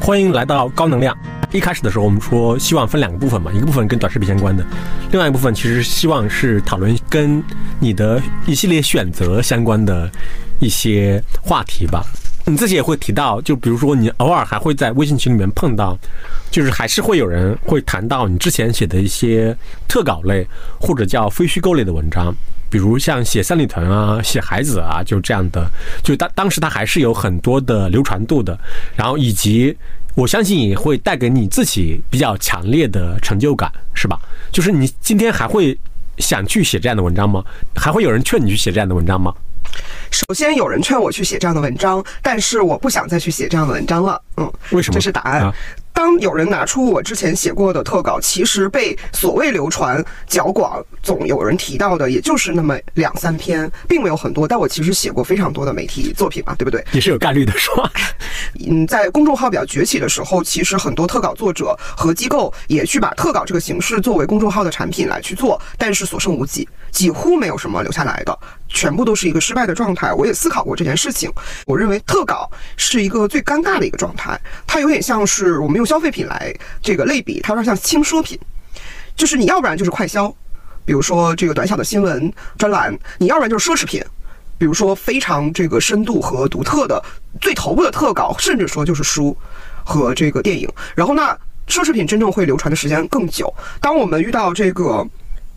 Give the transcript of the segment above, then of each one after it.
欢迎来到高能量。一开始的时候，我们说希望分两个部分嘛，一个部分跟短视频相关的，另外一部分其实希望是讨论跟你的一系列选择相关的一些话题吧。你自己也会提到，就比如说你偶尔还会在微信群里面碰到，就是还是会有人会谈到你之前写的一些特稿类或者叫非虚构类的文章，比如像写三里屯啊、写孩子啊，就这样的，就当当时它还是有很多的流传度的，然后以及我相信也会带给你自己比较强烈的成就感，是吧？就是你今天还会想去写这样的文章吗？还会有人劝你去写这样的文章吗？首先有人劝我去写这样的文章，但是我不想再去写这样的文章了。嗯，为什么？这是答案。当有人拿出我之前写过的特稿，其实被所谓流传较广，总有人提到的，也就是那么两三篇，并没有很多。但我其实写过非常多的媒体作品嘛，对不对？也是有概率的，是吧？嗯，在公众号比较崛起的时候，其实很多特稿作者和机构也去把特稿这个形式作为公众号的产品来去做，但是所剩无几，几乎没有什么留下来的，全部都是一个失败的状态。我也思考过这件事情，我认为特稿是一个最尴尬的一个状态，它有点像是我们用消费品来这个类比，它有点像轻奢品，就是你要不然就是快消，比如说这个短小的新闻专栏，你要不然就是奢侈品。比如说非常这个深度和独特的最头部的特稿，甚至说就是书和这个电影。然后那奢侈品真正会流传的时间更久。当我们遇到这个，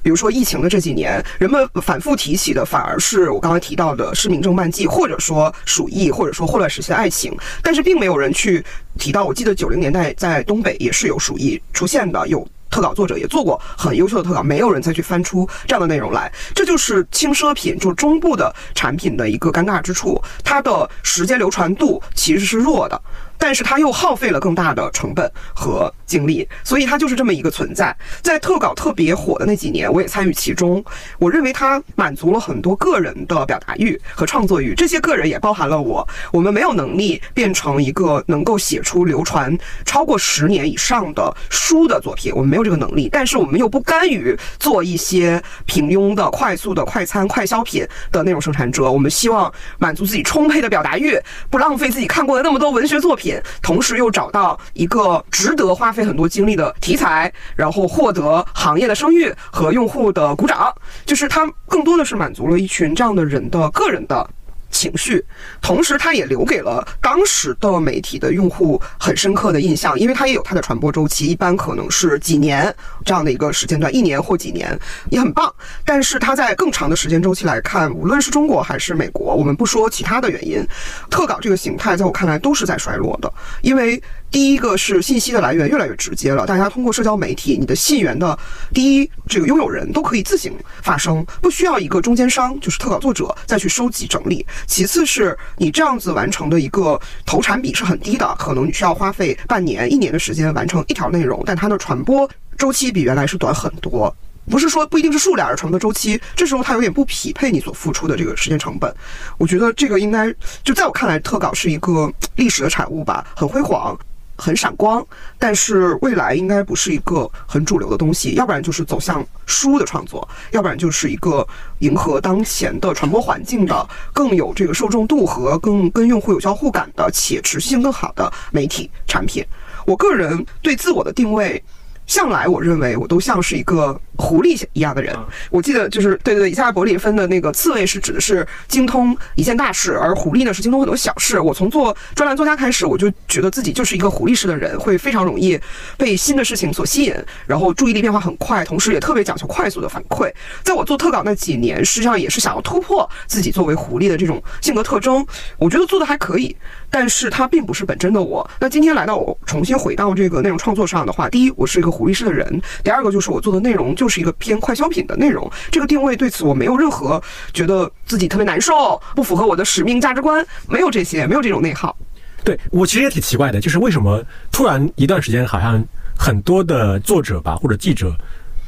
比如说疫情的这几年，人们反复提起的反而是我刚才提到的是民政漫记，或者说鼠疫，或者说霍乱时期的爱情。但是并没有人去提到，我记得九零年代在东北也是有鼠疫出现的，有。特稿作者也做过很优秀的特稿，没有人再去翻出这样的内容来，这就是轻奢品，就是中部的产品的一个尴尬之处，它的时间流传度其实是弱的。但是它又耗费了更大的成本和精力，所以它就是这么一个存在。在特稿特别火的那几年，我也参与其中。我认为它满足了很多个人的表达欲和创作欲，这些个人也包含了我。我们没有能力变成一个能够写出流传超过十年以上的书的作品，我们没有这个能力。但是我们又不甘于做一些平庸的、快速的快餐快消品的内容生产者。我们希望满足自己充沛的表达欲，不浪费自己看过的那么多文学作品。同时又找到一个值得花费很多精力的题材，然后获得行业的声誉和用户的鼓掌，就是它更多的是满足了一群这样的人的个人的。情绪，同时它也留给了当时的媒体的用户很深刻的印象，因为它也有它的传播周期，一般可能是几年这样的一个时间段，一年或几年也很棒。但是它在更长的时间周期来看，无论是中国还是美国，我们不说其他的原因，特稿这个形态在我看来都是在衰落的，因为。第一个是信息的来源越来越直接了，大家通过社交媒体，你的信源的第一这个拥有人都可以自行发声，不需要一个中间商，就是特稿作者再去收集整理。其次是你这样子完成的一个投产比是很低的，可能你需要花费半年、一年的时间完成一条内容，但它的传播周期比原来是短很多。不是说不一定是数量而成的周期，这时候它有点不匹配你所付出的这个时间成本。我觉得这个应该就在我看来，特稿是一个历史的产物吧，很辉煌。很闪光，但是未来应该不是一个很主流的东西，要不然就是走向书的创作，要不然就是一个迎合当前的传播环境的、更有这个受众度和更跟用户有交互感的且持续性更好的媒体产品。我个人对自我的定位。向来我认为我都像是一个狐狸一样的人。我记得就是对对对，以下伯里芬的那个刺猬是指的是精通一件大事，而狐狸呢是精通很多小事。我从做专栏作家开始，我就觉得自己就是一个狐狸式的人，会非常容易被新的事情所吸引，然后注意力变化很快，同时也特别讲求快速的反馈。在我做特稿那几年，实际上也是想要突破自己作为狐狸的这种性格特征。我觉得做的还可以，但是它并不是本真的我。那今天来到我重新回到这个内容创作上的话，第一，我是一个。狐狸式的人，第二个就是我做的内容就是一个偏快消品的内容，这个定位对此我没有任何觉得自己特别难受，不符合我的使命价值观，没有这些，没有这种内耗。对我其实也挺奇怪的，就是为什么突然一段时间好像很多的作者吧或者记者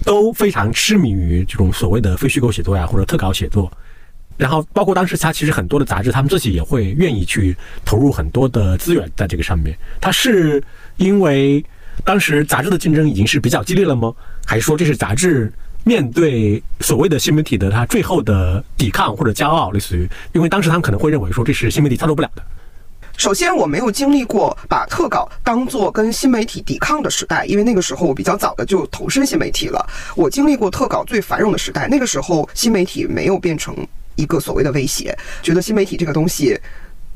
都非常痴迷于这种所谓的非虚构写作呀或者特稿写作，然后包括当时他其实很多的杂志他们自己也会愿意去投入很多的资源在这个上面，他是因为。当时杂志的竞争已经是比较激烈了吗？还是说这是杂志面对所谓的新媒体的它最后的抵抗或者骄傲，类似于？因为当时他们可能会认为说这是新媒体操作不了的。首先，我没有经历过把特稿当做跟新媒体抵抗的时代，因为那个时候我比较早的就投身新媒体了。我经历过特稿最繁荣的时代，那个时候新媒体没有变成一个所谓的威胁，觉得新媒体这个东西。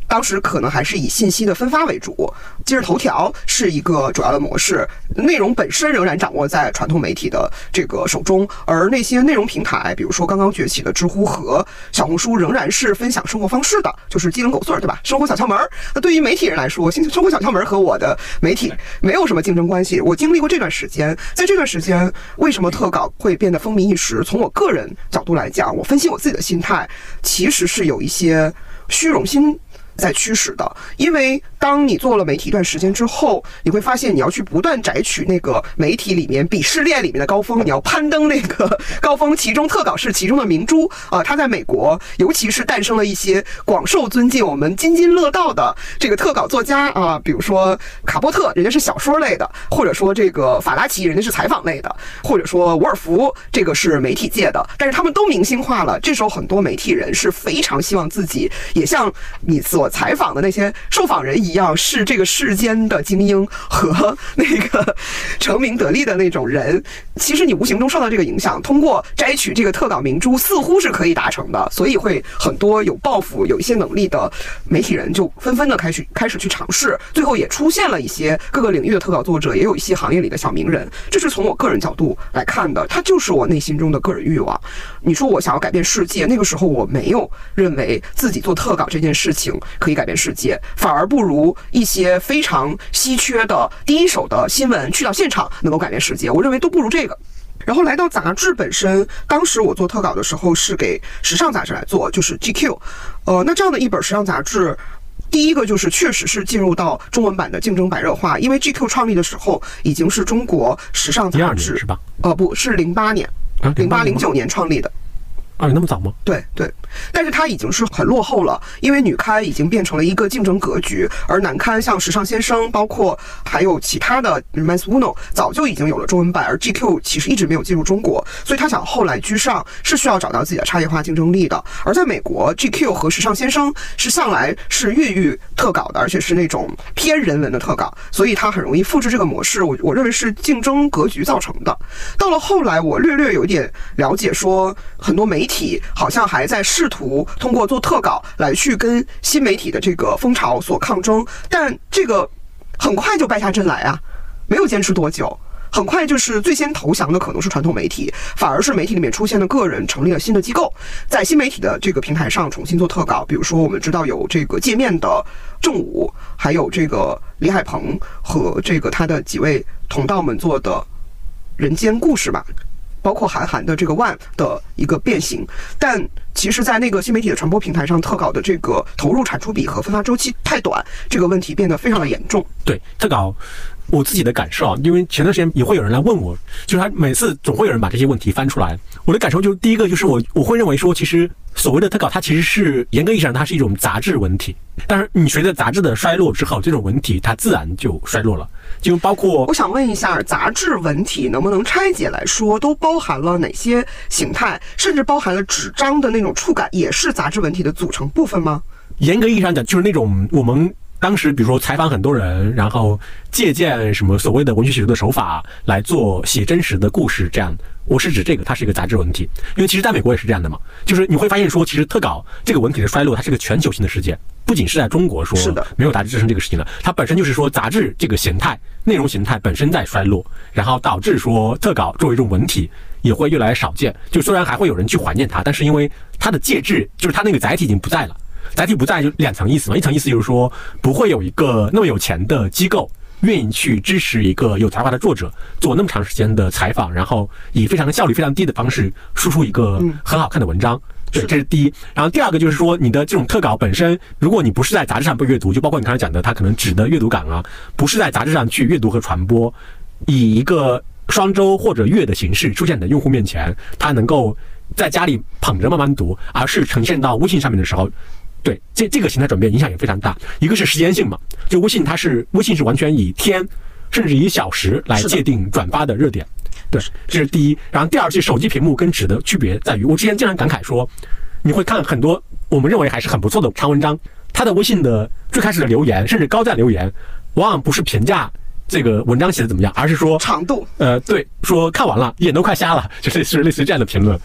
当时可能还是以信息的分发为主，今日头条是一个主要的模式，内容本身仍然掌握在传统媒体的这个手中，而那些内容平台，比如说刚刚崛起的知乎和小红书，仍然是分享生活方式的，就是鸡零狗碎儿，对吧？生活小窍门。那对于媒体人来说，生生活小窍门和我的媒体没有什么竞争关系。我经历过这段时间，在这段时间，为什么特稿会变得风靡一时？从我个人角度来讲，我分析我自己的心态，其实是有一些虚荣心。在驱使的，因为当你做了媒体一段时间之后，你会发现你要去不断摘取那个媒体里面鄙视链里面的高峰，你要攀登那个 高峰。其中特稿是其中的明珠啊，他在美国尤其是诞生了一些广受尊敬、我们津津乐道的这个特稿作家啊，比如说卡波特，人家是小说类的；或者说这个法拉奇，人家是采访类的；或者说伍尔夫，这个是媒体界的。但是他们都明星化了，这时候很多媒体人是非常希望自己也像你所。采访的那些受访人一样，是这个世间的精英和那个成名得利的那种人。其实你无形中受到这个影响，通过摘取这个特稿明珠，似乎是可以达成的。所以会很多有抱负、有一些能力的媒体人就纷纷的开始开始去尝试，最后也出现了一些各个领域的特稿作者，也有一些行业里的小名人。这是从我个人角度来看的，它就是我内心中的个人欲望。你说我想要改变世界，那个时候我没有认为自己做特稿这件事情。可以改变世界，反而不如一些非常稀缺的第一手的新闻去到现场能够改变世界。我认为都不如这个。然后来到杂志本身，当时我做特稿的时候是给时尚杂志来做，就是 GQ。呃，那这样的一本时尚杂志，第一个就是确实是进入到中文版的竞争白热化，因为 GQ 创立的时候已经是中国时尚杂志是吧？呃，不是零八年，零八零九年创立的。啊，有那么早吗？对对，但是它已经是很落后了，因为女刊已经变成了一个竞争格局，而男刊像时尚先生，包括还有其他的 Men's Uno，早就已经有了中文版，而 GQ 其实一直没有进入中国，所以他想后来居上是需要找到自己的差异化竞争力的。而在美国，GQ 和时尚先生是向来是越狱特稿的，而且是那种偏人文的特稿，所以它很容易复制这个模式。我我认为是竞争格局造成的。到了后来，我略略有一点了解，说很多媒体体好像还在试图通过做特稿来去跟新媒体的这个风潮所抗争，但这个很快就败下阵来啊，没有坚持多久，很快就是最先投降的可能是传统媒体，反而是媒体里面出现的个人成立了新的机构，在新媒体的这个平台上重新做特稿，比如说我们知道有这个界面的正午，还有这个李海鹏和这个他的几位同道们做的人间故事吧。包括韩寒的这个万的一个变形，但其实，在那个新媒体的传播平台上，特稿的这个投入产出比和分发周期太短，这个问题变得非常的严重。对特稿，我自己的感受啊，因为前段时间也会有人来问我，就是他每次总会有人把这些问题翻出来，我的感受就是，第一个就是我我会认为说，其实所谓的特稿，它其实是严格意义上它是一种杂志文体，但是你随着杂志的衰落之后，这种文体它自然就衰落了。就包括，我想问一下，杂志文体能不能拆解来说，都包含了哪些形态？甚至包含了纸张的那种触感，也是杂志文体的组成部分吗？严格意义上讲，就是那种我们当时，比如说采访很多人，然后借鉴什么所谓的文学写作的手法来做写真实的故事，这样。我是指这个，它是一个杂志文体，因为其实在美国也是这样的嘛，就是你会发现说，其实特稿这个文体的衰落，它是个全球性的事件，不仅是在中国说，是的，没有杂志支撑这个事情了，它本身就是说杂志这个形态、内容形态本身在衰落，然后导致说特稿作为一种文体也会越来越少见。就虽然还会有人去怀念它，但是因为它的介质，就是它那个载体已经不在了，载体不在就两层意思嘛，一层意思就是说不会有一个那么有钱的机构。愿意去支持一个有才华的作者做那么长时间的采访，然后以非常效率非常低的方式输出一个很好看的文章，对，这是第一。然后第二个就是说，你的这种特稿本身，如果你不是在杂志上被阅读，就包括你刚才讲的，它可能纸的阅读感啊，不是在杂志上去阅读和传播，以一个双周或者月的形式出现你的用户面前，它能够在家里捧着慢慢读，而是呈现到微信上面的时候。对，这这个形态转变影响也非常大。一个是时间性嘛，就微信它是微信是完全以天，甚至以小时来界定转发的热点。对，这是第一。然后第二是手机屏幕跟纸的区别在于，我之前经常感慨说，你会看很多我们认为还是很不错的长文章，它的微信的。最开始的留言，甚至高赞留言，往往不是评价这个文章写的怎么样，而是说长度。呃，对，说看完了眼都快瞎了，就是是类似于这样的评论。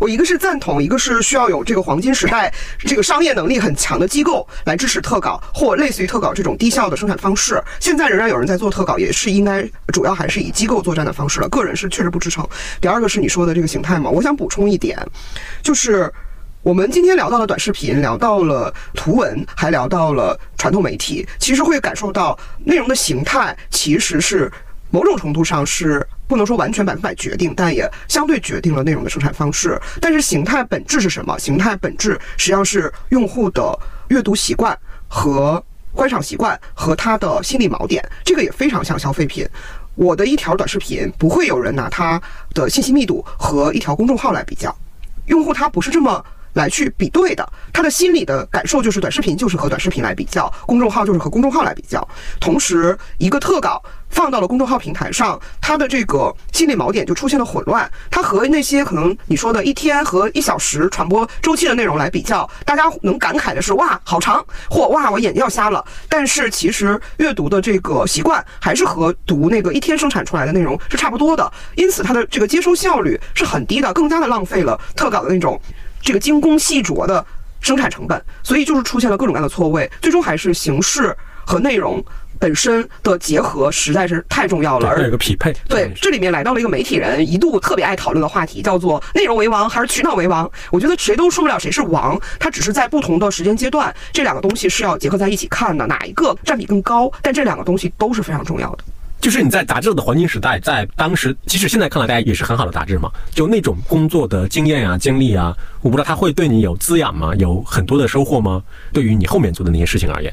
我一个是赞同，一个是需要有这个黄金时代这个商业能力很强的机构来支持特稿或类似于特稿这种低效的生产方式。现在仍然有人在做特稿，也是应该主要还是以机构作战的方式了。个人是确实不支撑。第二个是你说的这个形态嘛，我想补充一点，就是我们今天聊到了短视频，聊到了图文，还聊到了传统媒体，其实会感受到内容的形态其实是某种程度上是不能说完全百分百决定，但也相对决定了内容的生产方式。但是形态本质是什么？形态本质实际上是用户的阅读习惯和观赏习惯和他的心理锚点，这个也非常像消费品。我的一条短视频不会有人拿它的信息密度和一条公众号来比较，用户他不是这么来去比对的，他的心理的感受就是短视频就是和短视频来比较，公众号就是和公众号来比较。同时，一个特稿放到了公众号平台上，它的这个心理锚点就出现了混乱，它和那些可能你说的一天和一小时传播周期的内容来比较，大家能感慨的是哇好长，或哇我眼睛要瞎了。但是其实阅读的这个习惯还是和读那个一天生产出来的内容是差不多的，因此它的这个接收效率是很低的，更加的浪费了特稿的那种这个精工细琢的生产成本，所以就是出现了各种各样的错位，最终还是形式和内容本身的结合实在是太重要了，而有个匹配。对，这里面来到了一个媒体人一度特别爱讨论的话题，叫做内容为王还是渠道为王？我觉得谁都说不了谁是王，它只是在不同的时间阶段，这两个东西是要结合在一起看的，哪一个占比更高？但这两个东西都是非常重要的。就是你在杂志的黄金时代，在当时，即使现在看来，大家也是很好的杂志嘛。就那种工作的经验啊、经历啊，我不知道它会对你有滋养吗？有很多的收获吗？对于你后面做的那些事情而言。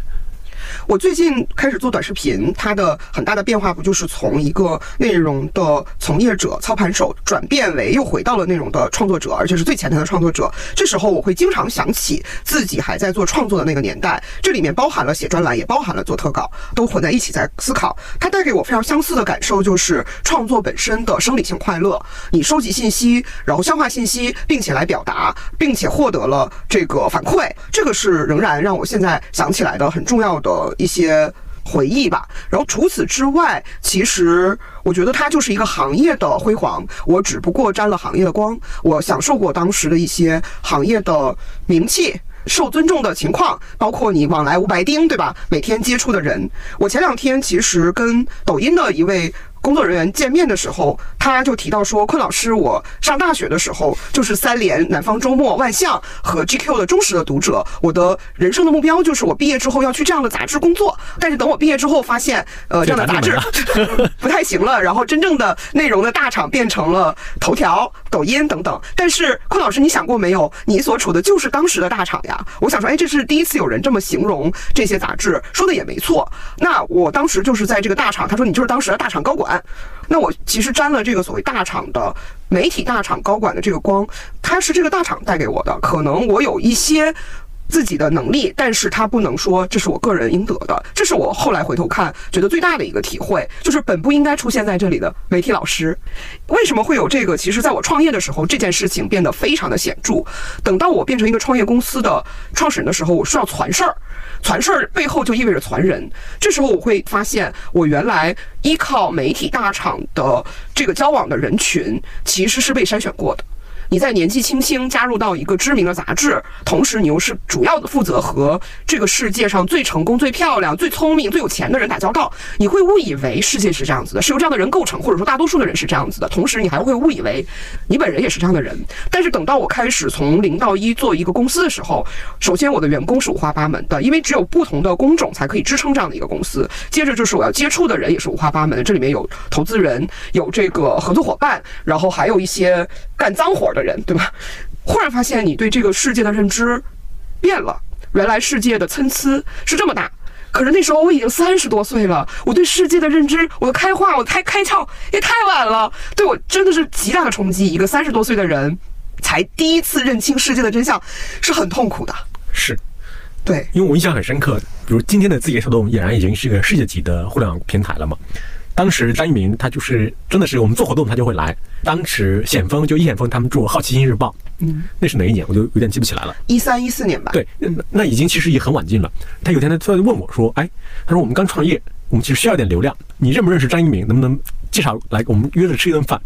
我最近开始做短视频，它的很大的变化不就是从一个内容的从业者、操盘手转变为又回到了内容的创作者，而且是最前端的创作者。这时候我会经常想起自己还在做创作的那个年代，这里面包含了写专栏，也包含了做特稿，都混在一起在思考。它带给我非常相似的感受，就是创作本身的生理性快乐。你收集信息，然后消化信息，并且来表达，并且获得了这个反馈，这个是仍然让我现在想起来的很重要的一些回忆吧。然后除此之外，其实我觉得它就是一个行业的辉煌，我只不过沾了行业的光，我享受过当时的一些行业的名气。受尊重的情况，包括你往来无白丁，对吧？每天接触的人，我前两天其实跟抖音的一位工作人员见面的时候，他就提到说，坤老师，我上大学的时候就是三联、南方周末、万象和 GQ 的忠实的读者，我的人生的目标就是我毕业之后要去这样的杂志工作。但是等我毕业之后，发现呃这样的杂志 不太行了，然后真正的内容的大厂变成了头条、抖音等等。但是坤老师，你想过没有，你所处的就是当时的大厂呀？我想说，哎，这是第一次有人这么形容这些杂志，说的也没错。那我当时就是在这个大厂，他说你就是当时的大厂高管。那我其实沾了这个所谓大厂的媒体大厂高管的这个光，它是这个大厂带给我的。可能我有一些自己的能力，但是他不能说这是我个人应得的。这是我后来回头看觉得最大的一个体会，就是本不应该出现在这里的媒体老师，为什么会有这个？其实在我创业的时候，这件事情变得非常的显著。等到我变成一个创业公司的创始人的时候，我需要传事儿。传事儿背后就意味着传人，这时候我会发现，我原来依靠媒体大厂的这个交往的人群，其实是被筛选过的。你在年纪轻轻加入到一个知名的杂志，同时你又是主要的负责和这个世界上最成功、最漂亮、最聪明、最有钱的人打交道，你会误以为世界是这样子的，是由这样的人构成，或者说大多数的人是这样子的。同时，你还会误以为你本人也是这样的人。但是等到我开始从零到一做一个公司的时候，首先我的员工是五花八门的，因为只有不同的工种才可以支撑这样的一个公司。接着就是我要接触的人也是五花八门的，这里面有投资人，有这个合作伙伴，然后还有一些干脏活的人，对吧？忽然发现你对这个世界的认知变了，原来世界的参差是这么大。可是那时候我已经三十多岁了，我对世界的认知，我的开化，我开开窍也太晚了，对我真的是极大的冲击。一个三十多岁的人才第一次认清世界的真相，是很痛苦的。是对，因为我印象很深刻，比如今天的字节跳动俨然已经是一个世界级的互联网平台了嘛。当时张一鸣他就是真的是我们做活动他就会来。当时险峰就易险峰他们做《好奇心日报》，嗯，那是哪一年我就有点记不起来了。一三一四年吧。对，那那已经其实也很晚近了。他有天他突然问我说：“哎，他说我们刚创业，我们其实需要点流量，你认不认识张一鸣？能不能介绍来我们约着吃一顿饭？”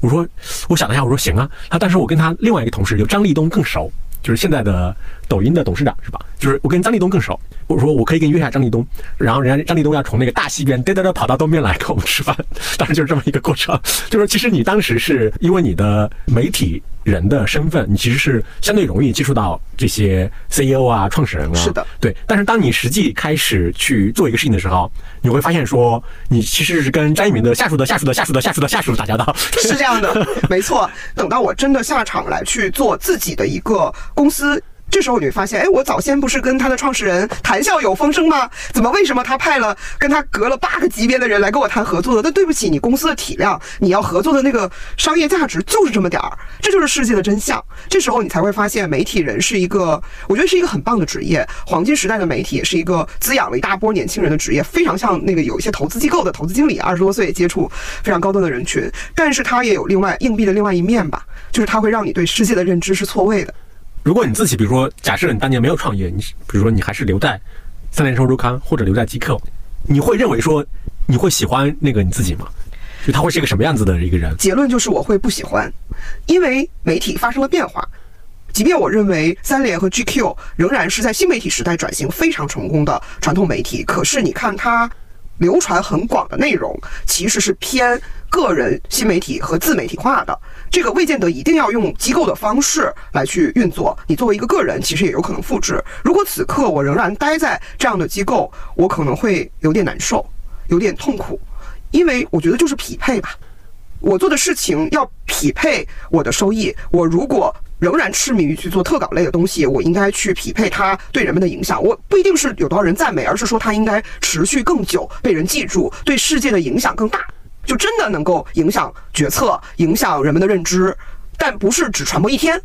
我说：“我想了一下，我说行啊。”他但是我跟他另外一个同事就张立东更熟，就是现在的抖音的董事长是吧？就是我跟张立东更熟。我说我可以跟你约下张立东，然后人家张立东要从那个大西边嘚嘚嘚跑到东边来跟我们吃饭，当时就是这么一个过程。就是其实你当时是因为你的媒体人的身份，你其实是相对容易接触到这些 CEO 啊、创始人啊。是的，对。但是当你实际开始去做一个事情的时候，你会发现说，你其实是跟张一鸣的下属的下属的下属的下属的下属打交道。是这样的，没错。等到我真的下场来去做自己的一个公司。这时候你会发现，哎，我早先不是跟他的创始人谈笑有风声吗？怎么为什么他派了跟他隔了八个级别的人来跟我谈合作的？那对不起，你公司的体量，你要合作的那个商业价值就是这么点儿，这就是世界的真相。这时候你才会发现，媒体人是一个，我觉得是一个很棒的职业。黄金时代的媒体也是一个滋养了一大波年轻人的职业，非常像那个有一些投资机构的投资经理，二十多岁接触非常高端的人群。但是它也有另外硬币的另外一面吧，就是它会让你对世界的认知是错位的。如果你自己，比如说，假设你当年没有创业，你比如说你还是留在《三联生活周刊》或者留在 GQ，，你会认为说你会喜欢那个你自己吗？就他会是一个什么样子的一个人？结论就是我会不喜欢，因为媒体发生了变化。即便我认为三联和 GQ 仍然是在新媒体时代转型非常成功的传统媒体，可是你看它流传很广的内容，其实是偏个人新媒体和自媒体化的。这个未见得一定要用机构的方式来去运作，你作为一个个人，其实也有可能复制。如果此刻我仍然待在这样的机构，我可能会有点难受，有点痛苦，因为我觉得就是匹配吧。我做的事情要匹配我的收益。我如果仍然痴迷于去做特稿类的东西，我应该去匹配它对人们的影响。我不一定是有多少人赞美，而是说它应该持续更久，被人记住，对世界的影响更大。就真的能够影响决策，影响人们的认知，但不是只传播一天。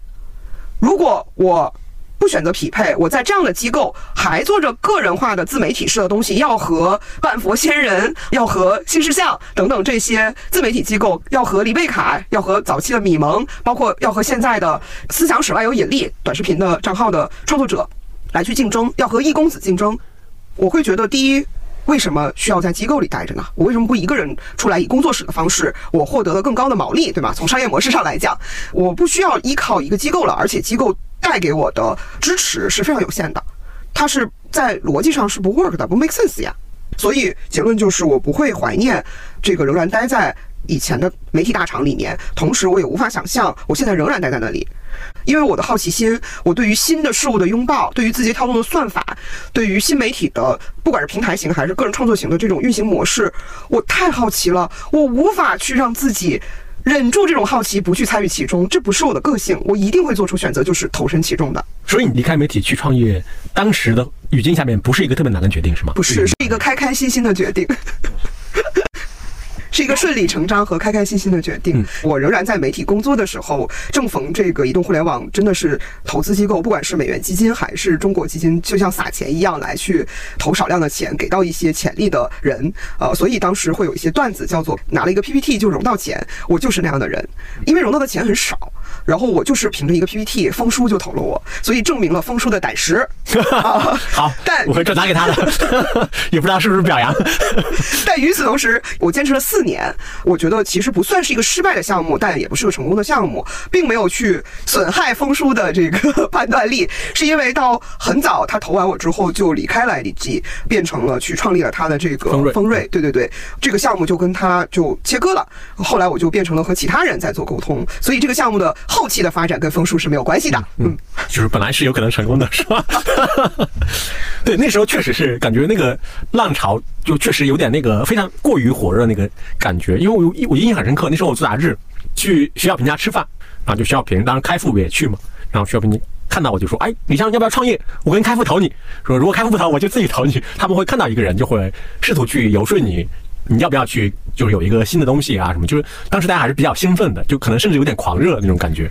如果我不选择匹配，我在这样的机构还做着个人化的自媒体式的东西，要和半佛仙人，要和新事项等等这些自媒体机构，要和黎贝卡，要和早期的米蒙，包括要和现在的思想史外有引力短视频的账号的创作者来去竞争，要和易公子竞争，我会觉得第一。为什么需要在机构里待着呢？我为什么不一个人出来以工作室的方式，我获得了更高的毛利，对吧？从商业模式上来讲，我不需要依靠一个机构了，而且机构带给我的支持是非常有限的，它是在逻辑上是不 work 的，不 make sense 呀。所以结论就是，我不会怀念这个仍然待在以前的媒体大厂里面，同时我也无法想象我现在仍然待在那里。因为我的好奇心，我对于新的事物的拥抱，对于字节跳动的算法，对于新媒体的不管是平台型还是个人创作型的这种运行模式，我太好奇了，我无法去让自己忍住这种好奇，不去参与其中。这不是我的个性，我一定会做出选择，就是投身其中的。所以你离开媒体去创业，当时的语境下面不是一个特别难的决定，是吗？不是，是一个开开心心的决定。是一个顺理成章和开开心心的决定。我仍然在媒体工作的时候，正逢这个移动互联网真的是投资机构，不管是美元基金还是中国基金，就像撒钱一样来去投少量的钱给到一些潜力的人。呃，所以当时会有一些段子叫做拿了一个 PPT 就融到钱，我就是那样的人，因为融到的钱很少。然后我就是凭着一个 PPT，风叔就投了我，所以证明了风叔的胆识。好，但我会转达给他的，也不知道是不是表扬。但与此同时，我坚持了四年，我觉得其实不算是一个失败的项目，但也不是个成功的项目，并没有去损害风叔的这个 判断力，是因为到很早他投完我之后就离开了 IDG，变成了去创立了他的这个丰瑞。对对对，这个项目就跟他就切割了。后来我就变成了和其他人在做沟通，所以这个项目的。后期的发展跟风叔是没有关系的，嗯，就是本来是有可能成功的，是吧？对，那时候确实是感觉那个浪潮就确实有点那个非常过于火热那个感觉，因为我我印象很深刻，那时候我做杂志，去徐小平家吃饭，然后就徐小平当时开复也去嘛，然后徐小平看到我就说，哎，李湘要不要创业？我跟开复投你，说如果开复不投，我就自己投你。他们会看到一个人，就会试图去游说你。你要不要去？就是有一个新的东西啊，什么？就是当时大家还是比较兴奋的，就可能甚至有点狂热那种感觉。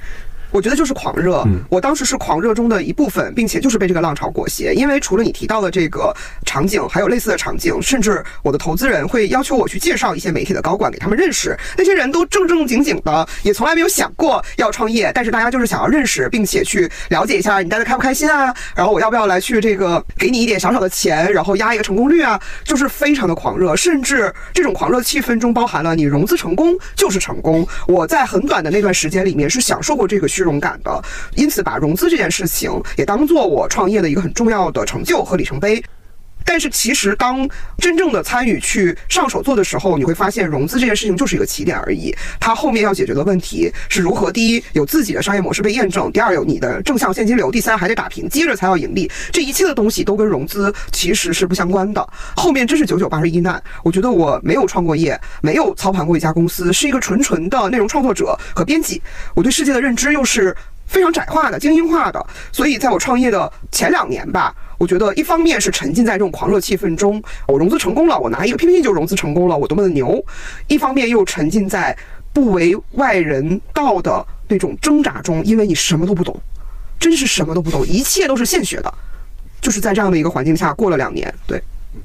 我觉得就是狂热。嗯我当时是狂热中的一部分，并且就是被这个浪潮裹挟。因为除了你提到的这个场景，还有类似的场景，甚至我的投资人会要求我去介绍一些媒体的高管给他们认识。那些人都正正经经的，也从来没有想过要创业，但是大家就是想要认识，并且去了解一下你待的开不开心啊，然后我要不要来去这个给你一点小小的钱，然后压一个成功率啊，就是非常的狂热，甚至这种狂热气氛中包含了你融资成功就是成功。我在很短的那段时间里面是享受过这个这种感的，因此把融资这件事情也当做我创业的一个很重要的成就和里程碑。但是其实，当真正的参与去上手做的时候，你会发现融资这件事情就是一个起点而已。它后面要解决的问题是如何：第一，有自己的商业模式被验证；第二，有你的正向现金流；第三，还得打平，接着才要盈利。这一切的东西都跟融资其实是不相关的。后面真是九九八十一难。我觉得我没有创过业，没有操盘过一家公司，是一个纯纯的内容创作者和编辑。我对世界的认知又是非常窄化的、精英化的，所以在我创业的前两年吧，我觉得一方面是沉浸在这种狂热气氛中，我融资成功了，我拿一个 PPT 就融资成功了，我多么的牛；一方面又沉浸在不为外人道的那种挣扎中，因为你什么都不懂，真是什么都不懂，一切都是现学的。就是在这样的一个环境下过了两年，对。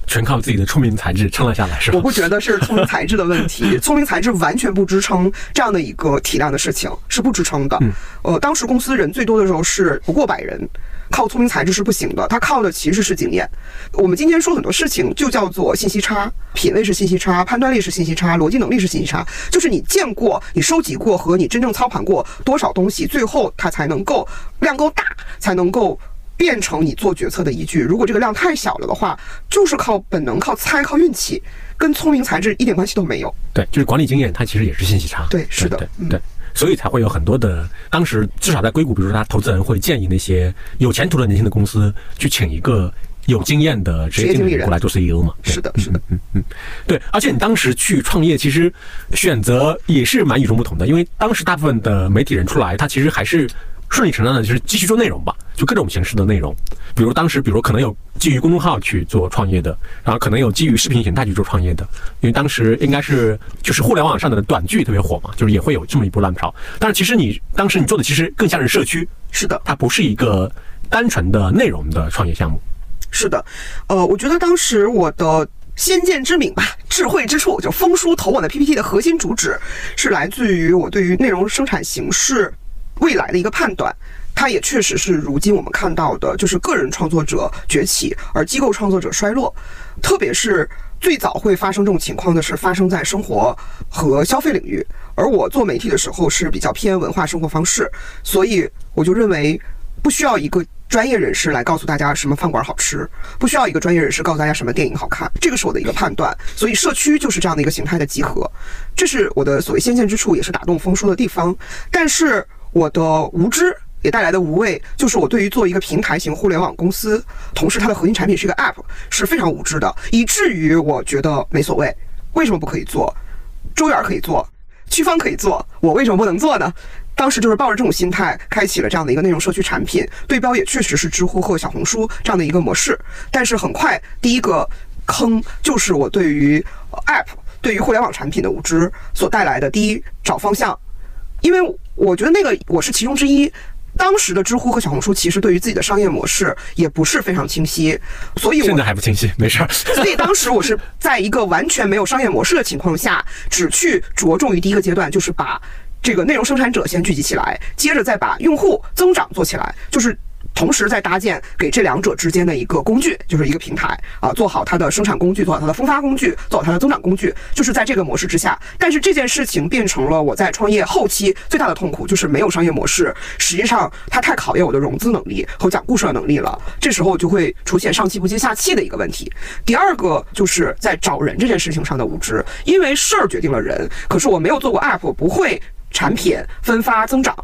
全靠自己的聪明才智撑了下来，是吧我？不觉得是聪明才智的问题，聪明才智完全不支撑这样的一个体量的事情，是不支撑的。呃，当时公司人最多的时候是不过百人，靠聪明才智是不行的，它靠的其实是经验。我们今天说很多事情就叫做信息差，品味是信息差，判断力是信息差，逻辑能力是信息差，就是你见过、你收集过和你真正操盘过多少东西，最后它才能够量够大，才能够。变成你做决策的依据。如果这个量太小了的话，就是靠本能、靠猜、靠运气，跟聪明才智一点关系都没有。对，就是管理经验，它其实也是信息差。对是的对嗯对。所以才会有很多的，当时至少在硅谷，比如说他投资人会建议那些有前途的年轻的公司去请一个有经验的职业经理人过来做 CEO 嘛。是的，是的，嗯嗯，对，而且你当时去创业，其实选择也是蛮与众不同的，因为当时大部分的媒体人出来，他其实还是顺理成章的，就是继续做内容吧，就各种形式的内容。比如当时，比如可能有基于公众号去做创业的，然后可能有基于视频形态去做创业的，因为当时应该是就是互联网上的短剧特别火嘛，就是也会有这么一波浪潮。但是其实你当时你做的其实更像是社区，是的，它不是一个单纯的内容的创业项目。是的。呃，我觉得当时我的。先见之明吧，智慧之处，就风叔投我的 PPT 的核心主旨，是来自于我对于内容生产形式未来的一个判断。它也确实是如今我们看到的，就是个人创作者崛起，而机构创作者衰落。特别是最早会发生这种情况的是发生在生活和消费领域，而我做媒体的时候是比较偏文化生活方式，所以我就认为不需要一个专业人士来告诉大家什么饭馆好吃，不需要一个专业人士告诉大家什么电影好看，这个是我的一个判断。所以社区就是这样的一个形态的集合，这是我的所谓先见之处，也是打动风叔的地方。但是我的无知。也带来的无畏，就是我对于做一个平台型互联网公司，同时它的核心产品是一个 App，是非常无知的，以至于我觉得没所谓。为什么不可以做？周元可以做，区方可以做，我为什么不能做呢？当时就是抱着这种心态，开启了这样的一个内容社区产品，对标也确实是知乎和小红书这样的一个模式。但是很快，第一个坑就是我对于 App、对于互联网产品的无知所带来的第一找方向，因为我觉得那个我是其中之一。当时的知乎和小红书其实对于自己的商业模式也不是非常清晰，所以我现在还不清晰，没事儿。所以当时我是在一个完全没有商业模式的情况下，只去着重于第一个阶段，就是把这个内容生产者先聚集起来，接着再把用户增长做起来，就是。同时在搭建给这两者之间的一个工具，就是一个平台啊，做好它的生产工具，做好它的分发工具，做好它的增长工具，就是在这个模式之下。但是这件事情变成了我在创业后期最大的痛苦，就是没有商业模式。实际上，它太考验我的融资能力和讲故事的能力了。这时候就会出现上气不接下气的一个问题。第二个就是在找人这件事情上的无知，因为事儿决定了人，可是我没有做过 app，不会产品分发增长。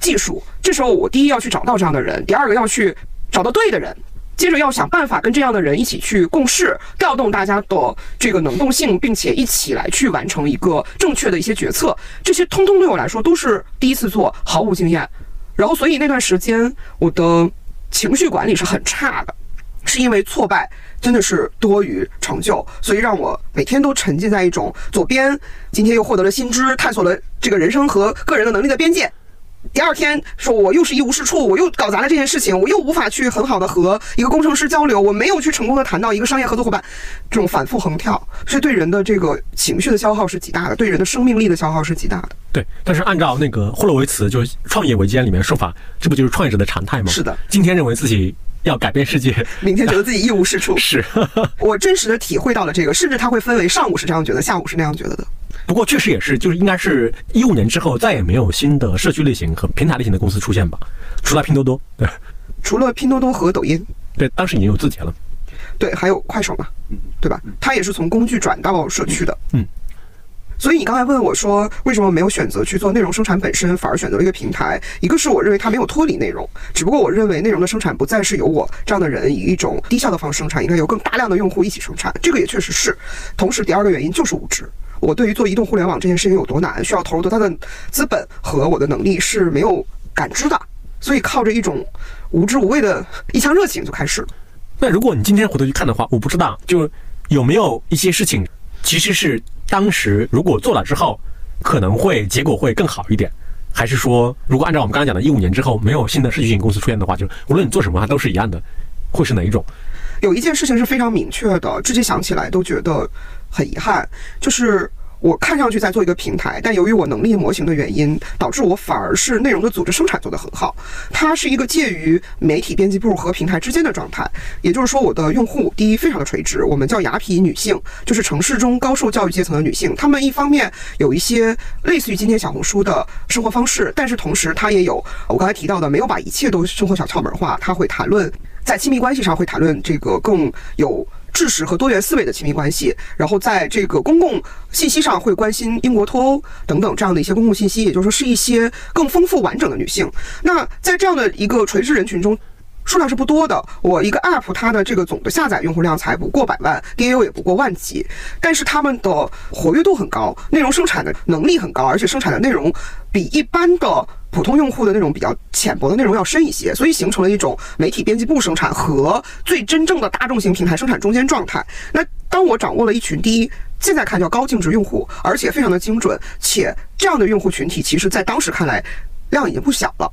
技术，这时候我第一要去找到这样的人，第二个要去找到对的人，接着要想办法跟这样的人一起去共事，调动大家的这个能动性，并且一起来去完成一个正确的一些决策。这些通通对我来说都是第一次做，毫无经验。然后，所以那段时间我的情绪管理是很差的，是因为挫败真的是多于成就，所以让我每天都沉浸在一种左边今天又获得了新知，探索了这个人生和个人的能力的边界。第二天说，我又是一无是处，我又搞砸了这件事情，我又无法去很好的和一个工程师交流，我没有去成功的谈到一个商业合作伙伴，这种反复横跳，所以对人的这个情绪的消耗是极大的，对人的生命力的消耗是极大的。对，但是按照那个霍洛维茨就是《创业维艰》里面说法，这不就是创业者的常态吗？是的，今天认为自己要改变世界，明天觉得自己一无是处。是 我真实的体会到了这个，甚至它会分为上午是这样觉得，下午是那样觉得的。不过确实也是，就是应该是一五年之后再也没有新的社区类型和平台类型的公司出现吧，除了拼多多，对，除了拼多多和抖音，对，当时已经有字节了，对，还有快手嘛，对吧？它也是从工具转到社区的，嗯。所以你刚才问我说，为什么没有选择去做内容生产本身，反而选择了一个平台？一个是我认为它没有脱离内容，只不过我认为内容的生产不再是由我这样的人以一种低效的方式生产，应该有更大量的用户一起生产。这个也确实是。同时，第二个原因就是无知。我对于做移动互联网这件事情有多难，需要投入多大的资本和我的能力是没有感知的，所以靠着一种无知无畏的一腔热情就开始了。那如果你今天回头去看的话，我不知道就有没有一些事情其实是。当时如果做了之后，可能会结果会更好一点，还是说，如果按照我们刚刚讲的，一五年之后没有新的社区型公司出现的话，就无论你做什么，它都是一样的，会是哪一种？有一件事情是非常明确的，至今想起来都觉得很遗憾，就是。我看上去在做一个平台，但由于我能力模型的原因，导致我反而是内容的组织生产做得很好。它是一个介于媒体编辑部和平台之间的状态。也就是说，我的用户第一非常的垂直，我们叫雅痞女性，就是城市中高受教育阶层的女性。她们一方面有一些类似于今天小红书的生活方式，但是同时她也有我刚才提到的，没有把一切都生活小窍门化。她会谈论在亲密关系上会谈论这个更有。知识和多元思维的亲密关系，然后在这个公共信息上会关心英国脱欧等等这样的一些公共信息，也就是说是一些更丰富完整的女性。那在这样的一个垂直人群中，数量是不多的。我一个 app 它的这个总的下载用户量才不过百万，DAU 也不过万级，但是他们的活跃度很高，内容生产的能力很高，而且生产的内容比一般的。普通用户的那种比较浅薄的内容要深一些，所以形成了一种媒体编辑部生产和最真正的大众型平台生产中间状态。那当我掌握了一群第一，现在看叫高净值用户，而且非常的精准，且这样的用户群体，其实在当时看来量已经不小了。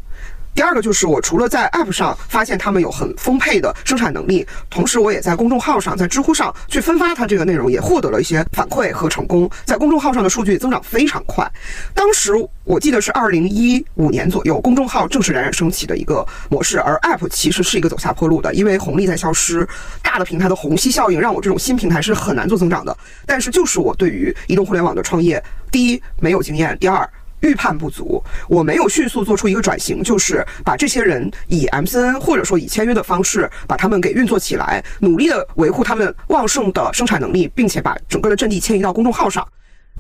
第二个就是我除了在 App 上发现他们有很丰沛的生产能力，同时我也在公众号上，在知乎上去分发它这个内容，也获得了一些反馈和成功。在公众号上的数据增长非常快。当时我记得是二零一五年左右，公众号正式冉冉升起的一个模式，而 App 其实是一个走下坡路的，因为红利在消失，大的平台的虹吸效应让我这种新平台是很难做增长的。但是就是我对于移动互联网的创业，第一没有经验，第二。预判不足，我没有迅速做出一个转型，就是把这些人以 MCN 或者说以签约的方式把他们给运作起来，努力的维护他们旺盛的生产能力，并且把整个的阵地迁移到公众号上。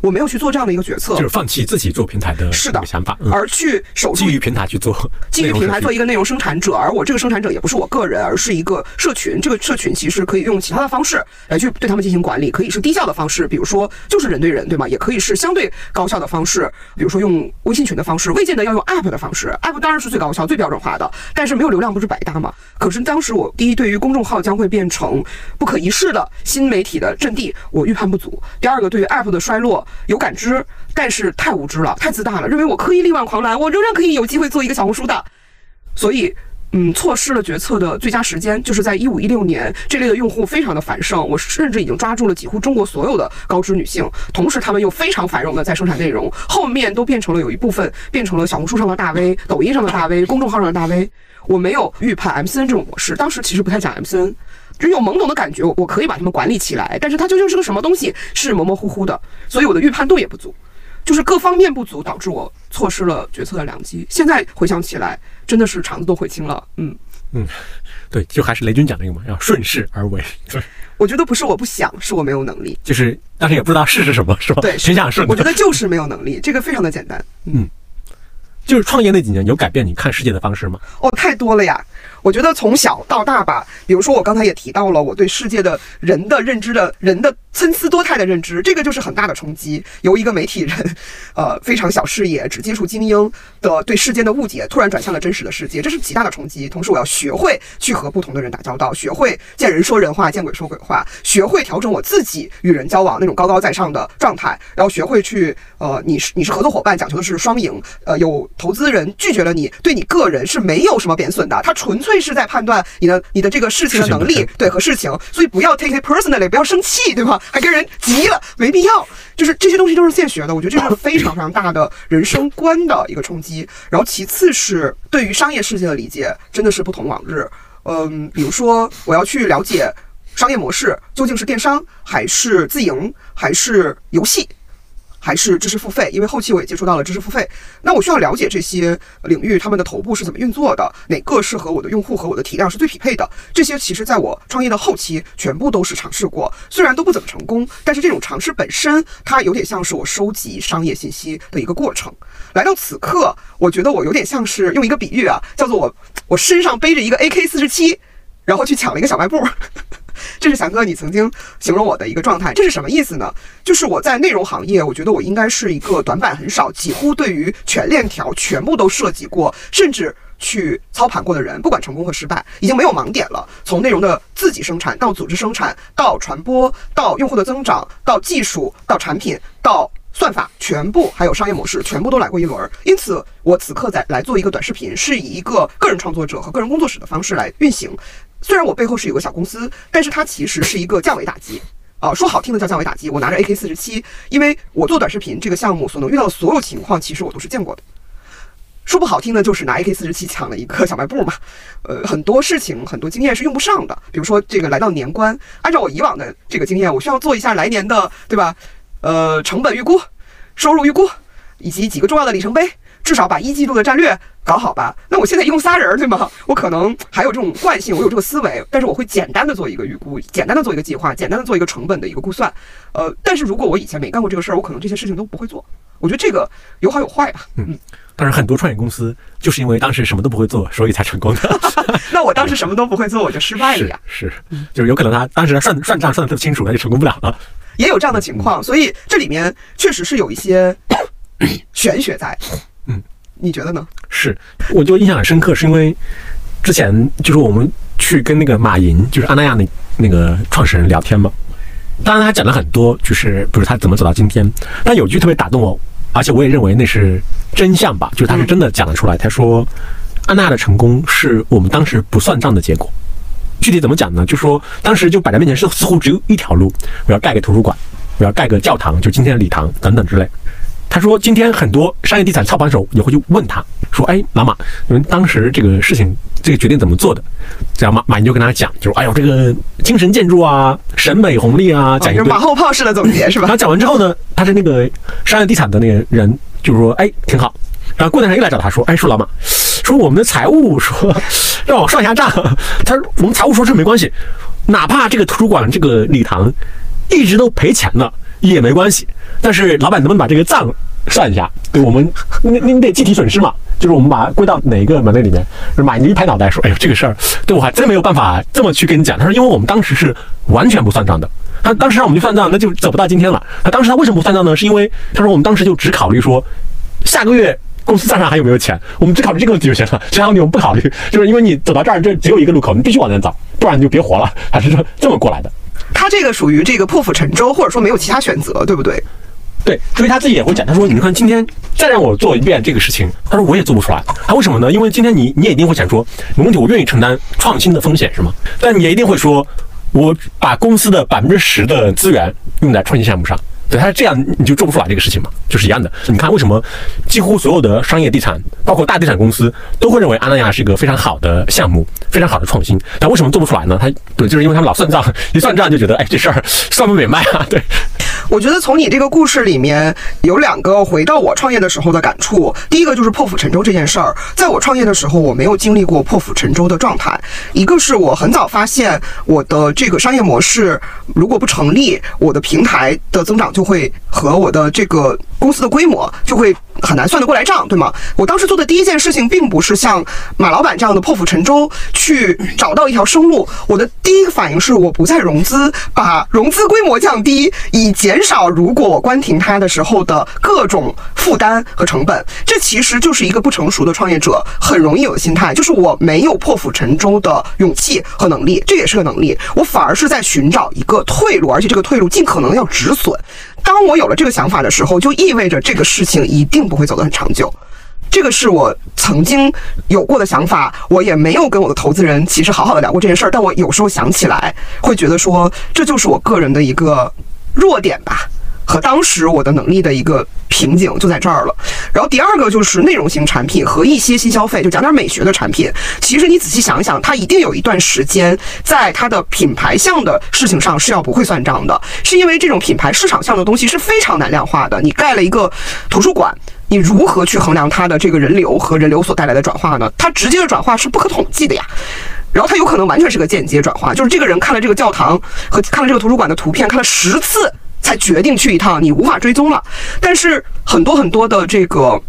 我没有去做这样的一个决策，就是放弃自己做平台的是的想法，而去守基于平台去做，基于平台做一个内容生产者。而我这个生产者也不是我个人，而是一个社群。这个社群其实可以用其他的方式来去对他们进行管理，可以是低效的方式，比如说就是人对人，对吗？也可以是相对高效的方式，比如说用微信群的方式，未见得要用 App 的方式。App 当然是最高效、最标准化的，但是没有流量不是白搭吗？可是当时我第一，对于公众号将会变成不可一世的新媒体的阵地，我预判不足；第二个，对于 App 的衰落有感知。但是太无知了，太自大了，认为我可以力挽狂澜，我仍然可以有机会做一个小红书的，所以，嗯，错失了决策的最佳时间，就是在一五一六年，这类的用户非常的繁盛，我甚至已经抓住了几乎中国所有的高知女性，同时他们又非常繁荣的在生产内容，后面都变成了有一部分变成了小红书上的大 V，抖音上的大 V，公众号上的大 V，我没有预判 MCN 这种模式，当时其实不太讲 MCN。只有懵懂的感觉，我可以把他们管理起来，但是它究竟是个什么东西，是模模糊糊的，所以我的预判度也不足，就是各方面不足，导致我错失了决策的良机。现在回想起来，真的是肠子都悔青了。嗯嗯，对，就还是雷军讲那个嘛，要顺势而为。对，我觉得不是我不想，是我没有能力，就是当时也不知道是是什么，是吧？对，谁想顺？我觉得就是没有能力，这个非常的简单。嗯，就是创业那几年有改变你看世界的方式吗？哦，太多了呀。我觉得从小到大吧，比如说我刚才也提到了我对世界的人的认知的人的参差多态的认知，这个就是很大的冲击。由一个媒体人，呃，非常小视野，只接触精英的对世间的误解，突然转向了真实的世界，这是极大的冲击。同时，我要学会去和不同的人打交道，学会见人说人话，见鬼说鬼话，学会调整我自己与人交往那种高高在上的状态，然后学会去，呃，你是你是合作伙伴，讲求的是双赢，呃，有投资人拒绝了你，对你个人是没有什么贬损的，他纯粹是在判断你的你的这个事情的能力，对和事情，所以不要 take it personally，不要生气，对吧？还跟人急了，没必要。就是这些东西都是现学的，我觉得这是非常非常大的人生观的一个冲击。然后其次是对于商业世界的理解，真的是不同往日。嗯，比如说我要去了解商业模式究竟是电商还是自营还是游戏。还是知识付费，因为后期我也接触到了知识付费。那我需要了解这些领域，他们的头部是怎么运作的，哪个是和我的用户和我的体量是最匹配的。这些其实在我创业的后期全部都是尝试过，虽然都不怎么成功，但是这种尝试本身，它有点像是我收集商业信息的一个过程。来到此刻，我觉得我有点像是用一个比喻啊，叫做我我身上背着一个 AK 四十七，然后去抢了一个小卖部。这是翔哥，你曾经形容我的一个状态，这是什么意思呢？就是我在内容行业，我觉得我应该是一个短板很少，几乎对于全链条全部都涉及过，甚至去操盘过的人，不管成功和失败，已经没有盲点了。从内容的自己生产到组织生产，到传播，到用户的增长，到技术，到产品，到算法，全部还有商业模式，全部都来过一轮。因此，我此刻在来做一个短视频，是以一个个人创作者和个人工作室的方式来运行。虽然我背后是有个小公司，但是它其实是一个降维打击啊。说好听的叫降维打击，我拿着 AK 四十七，因为我做短视频这个项目所能遇到的所有情况，其实我都是见过的。说不好听的，就是拿 AK 四十七抢了一个小卖部嘛。呃，很多事情很多经验是用不上的。比如说这个来到年关，按照我以往的这个经验，我需要做一下来年的，对吧？呃，成本预估、收入预估，以及几个重要的里程碑。至少把一季度的战略搞好吧。那我现在一共仨人，对吗？我可能还有这种惯性，我有这个思维，但是我会简单的做一个预估，简单的做一个计划，简单的做一个成本的一个估算。呃，但是如果我以前没干过这个事儿，我可能这些事情都不会做。我觉得这个有好有坏吧。嗯，但是很多创业公司就是因为当时什么都不会做，所以才成功的。那我当时什么都不会做，我就失败了呀。是，就是有可能他当时算算账算的特别清楚，他就成功不了了。也有这样的情况，所以这里面确实是有一些 玄学在。你觉得呢？是，我就印象很深刻，是因为之前就是我们去跟那个马云，就是阿那亚那那个创始人聊天嘛。当然他讲了很多，就是比如他怎么走到今天。但有句特别打动我，而且我也认为那是真相吧，就是他是真的讲了出来。他说，安娜亚的成功是我们当时不算账的结果。具体怎么讲呢？就说当时就摆在面前是似乎只有一条路，我要盖个图书馆，我要盖个教堂，就今天的礼堂等等之类。他说：“今天很多商业地产操盘手也会去问他，说：‘哎，老马，你们当时这个事情，这个决定怎么做的？’这样马马云就跟他讲，就说：‘哎呦，这个精神建筑啊，审美红利啊，讲一堆马后炮式的总结是吧？’然后讲完之后呢，他是那个商业地产的那个人，就是说：‘哎，挺好。’然后过段时间又来找他说：‘哎，说老马，说我们的财务说让我算一下账。’他说：‘我们财务说这没关系，哪怕这个图书馆这个礼堂一直都赔钱了也没关系。’但是老板能不能把这个账算一下？对我们你你得计提损失嘛？就是我们把它归到哪一个门类里面？马云一拍脑袋说：“哎呦，这个事儿对我还真没有办法这么去跟你讲。”他说：“因为我们当时是完全不算账的。他当时让我们去算账，那就走不到今天了。他当时他为什么不算账呢？是因为他说我们当时就只考虑说下个月公司账上还有没有钱，我们只考虑这个问题就行了。其他问题我们不考虑，就是因为你走到这儿，这只有一个路口，你必须往前走，不然你就别活了。他是说这么过来的。他这个属于这个破釜沉舟，或者说没有其他选择，对不对？”对，所以他自己也会讲，他说：“你们看，今天再让我做一遍这个事情，他说我也做不出来。他为什么呢？因为今天你你也一定会想说，没问题，我愿意承担创新的风险，是吗？但你也一定会说，我把公司的百分之十的资源用在创新项目上。”对，他是这样，你就做不出来这个事情嘛，就是一样的。你看，为什么几乎所有的商业地产，包括大地产公司，都会认为阿那亚是一个非常好的项目，非常好的创新？但为什么做不出来呢？他对，就是因为他们老算账，一算账就觉得，哎，这事儿算不美卖啊。对，我觉得从你这个故事里面有两个回到我创业的时候的感触。第一个就是破釜沉舟这件事儿，在我创业的时候，我没有经历过破釜沉舟的状态。一个是我很早发现我的这个商业模式如果不成立，我的平台的增长。就会和我的这个公司的规模就会很难算得过来账，对吗？我当时做的第一件事情，并不是像马老板这样的破釜沉舟去找到一条生路。我的第一个反应是，我不再融资，把融资规模降低，以减少如果我关停它的时候的各种负担和成本。这其实就是一个不成熟的创业者很容易有的心态，就是我没有破釜沉舟的勇气和能力，这也是个能力。我反而是在寻找一个退路，而且这个退路尽可能要止损。当我有了这个想法的时候，就意味着这个事情一定不会走得很长久。这个是我曾经有过的想法，我也没有跟我的投资人其实好好的聊过这件事儿。但我有时候想起来，会觉得说这就是我个人的一个弱点吧。和当时我的能力的一个瓶颈就在这儿了。然后第二个就是内容型产品和一些新消费，就讲点美学的产品。其实你仔细想想，它一定有一段时间在它的品牌项的事情上是要不会算账的，是因为这种品牌市场项的东西是非常难量化的。你盖了一个图书馆，你如何去衡量它的这个人流和人流所带来的转化呢？它直接的转化是不可统计的呀。然后它有可能完全是个间接转化，就是这个人看了这个教堂和看了这个图书馆的图片，看了十次。才决定去一趟，你无法追踪了。但是很多很多的这个，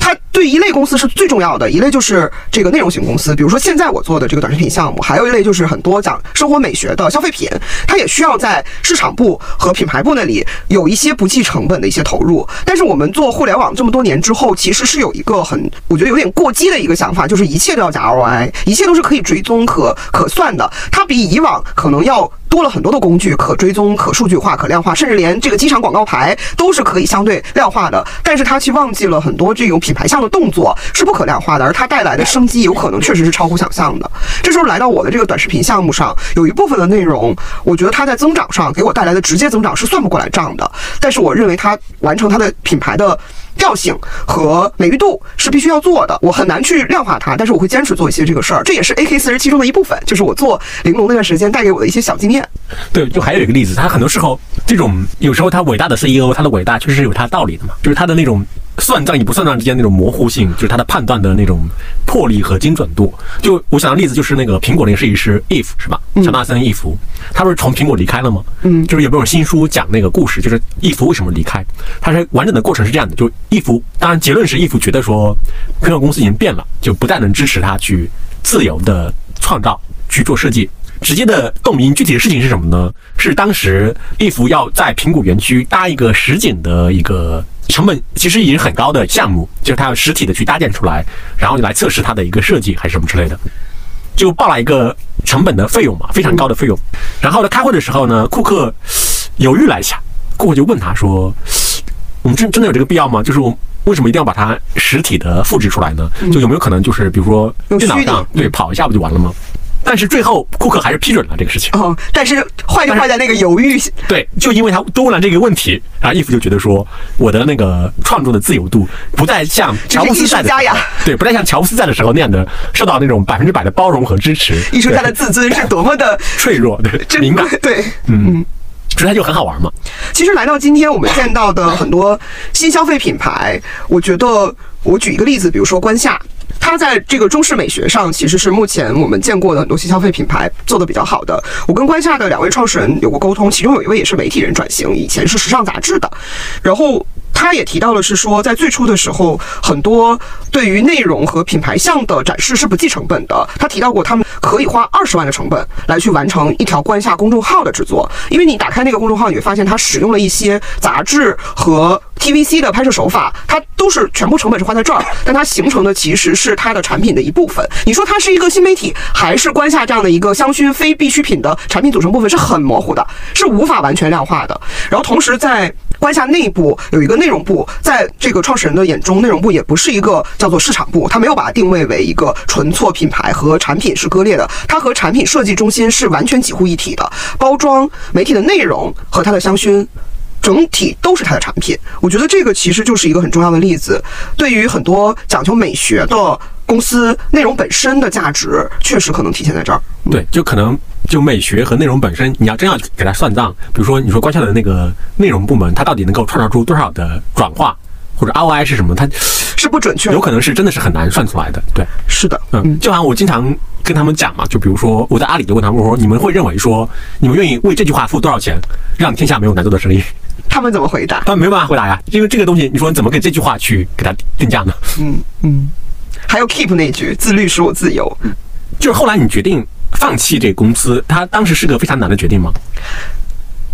它对一类公司是最重要的，一类就是这个内容型公司。比如说现在我做的这个短视频项目，还有一类就是很多讲生活美学的消费品，它也需要在市场部和品牌部那里有一些不计成本的一些投入。但是我们做互联网这么多年之后，其实是有一个很我觉得有点过激的一个想法，就是一切都要讲 ROI，一切都是可以追踪、可可算的。它比以往可能要。多了很多的工具，可追踪、可数据化、可量化，甚至连这个机场广告牌都是可以相对量化的。但是它却忘记了很多这种品牌项的动作是不可量化的，而它带来的生机有可能确实是超乎想象的。这时候来到我的这个短视频项目上，有一部分的内容，我觉得它在增长上给我带来的直接增长是算不过来账的。但是我认为它完成它的品牌的。调性和美誉度是必须要做的，我很难去量化它，但是我会坚持做一些这个事儿，这也是 AK 四十七中的一部分，就是我做玲珑那段时间带给我的一些小经验。对，就还有一个例子，他很多时候这种有时候他伟大的 CEO，他的伟大确实是有他道理的嘛，就是他的那种。算账与不算账之间那种模糊性，就是他的判断的那种魄力和精准度。就我想的例子就是那个苹果那个设计师 If 是吧？乔纳森 If，他不是从苹果离开了吗？嗯，就是有没有新书讲那个故事，就是 If 为什么离开。他是完整的过程是这样的，就 If，当然结论是 If 觉得说苹果公司已经变了，就不再能支持他去自由的创造去做设计。直接的动因具体的事情是什么呢？是当时 If 要在苹果园区搭一个实景的一个。成本其实已经很高的项目，就是它要实体的去搭建出来，然后你来测试它的一个设计还是什么之类的，就报了一个成本的费用嘛，非常高的费用。然后呢，开会的时候呢，库克犹豫了一下，库克就问他说：“我们真真的有这个必要吗？就是我为什么一定要把它实体的复制出来呢？就有没有可能就是比如说电脑上对跑一下不就完了吗？”但是最后，库克还是批准了这个事情。哦，但是坏就坏在那个犹豫。对，就因为他多问了这个问题，然后伊芙就觉得说，我的那个创作的自由度不再像乔布斯在的，对，不再像乔布斯在的时候那样的受到那种百分之百的包容和支持。艺术家的自尊是多么的 脆弱，对，敏感，对，嗯，所以他就很好玩嘛。其实来到今天，我们见到的很多新消费品牌，我觉得我举一个例子，比如说关夏。它在这个中式美学上，其实是目前我们见过的很多新消费品牌做的比较好的。我跟观夏的两位创始人有过沟通，其中有一位也是媒体人转型，以前是时尚杂志的，然后。他也提到了，是说在最初的时候，很多对于内容和品牌项的展示是不计成本的。他提到过，他们可以花二十万的成本来去完成一条关下公众号的制作，因为你打开那个公众号，你会发现它使用了一些杂志和 TVC 的拍摄手法，它都是全部成本是花在这儿，但它形成的其实是它的产品的一部分。你说它是一个新媒体，还是关下这样的一个香薰非必需品的产品组成部分，是很模糊的，是无法完全量化的。然后同时在关下内部有一个内容部，在这个创始人的眼中，内容部也不是一个叫做市场部，他没有把它定位为一个纯粹品牌和产品是割裂的，它和产品设计中心是完全几乎一体的。包装、媒体的内容和它的香薰，整体都是它的产品。我觉得这个其实就是一个很重要的例子。对于很多讲究美学的公司，内容本身的价值确实可能体现在这儿。对，就可能。就美学和内容本身，你要真要给它算账，比如说你说关下的那个内容部门，它到底能够创造出多少的转化，或者 ROI 是什么？它是不准确，有可能是真的是很难算出来的。对，是的，嗯，就好像我经常跟他们讲嘛，就比如说我在阿里就问他们，我说你们会认为说你们愿意为这句话付多少钱？让天下没有难做的生意。他们怎么回答？他们没有办法回答呀，因为这个东西，你说你怎么给这句话去给他定价呢？嗯嗯，还有 keep 那句“自律使我自由”，就是后来你决定放弃这个公司，他当时是个非常难的决定吗？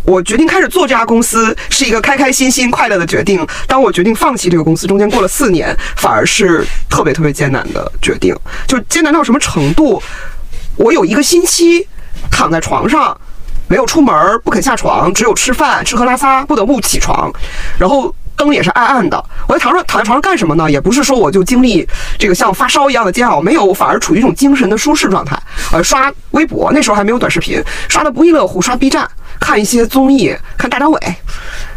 我决定开始做这家公司是一个开开心心、快乐的决定。当我决定放弃这个公司，中间过了四年，反而是特别特别艰难的决定。就艰难到什么程度？我有一个星期躺在床上，没有出门，不肯下床，只有吃饭、吃喝拉撒，不得不起床，然后。灯也是暗暗的，我在躺上躺在床上干什么呢？也不是说我就经历这个像发烧一样的煎熬，没有，反而处于一种精神的舒适状态。呃，刷微博那时候还没有短视频，刷的不亦乐乎，刷 B 站，看一些综艺，看大张伟。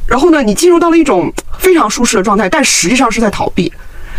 然后呢，你进入到了一种非常舒适的状态，但实际上是在逃避，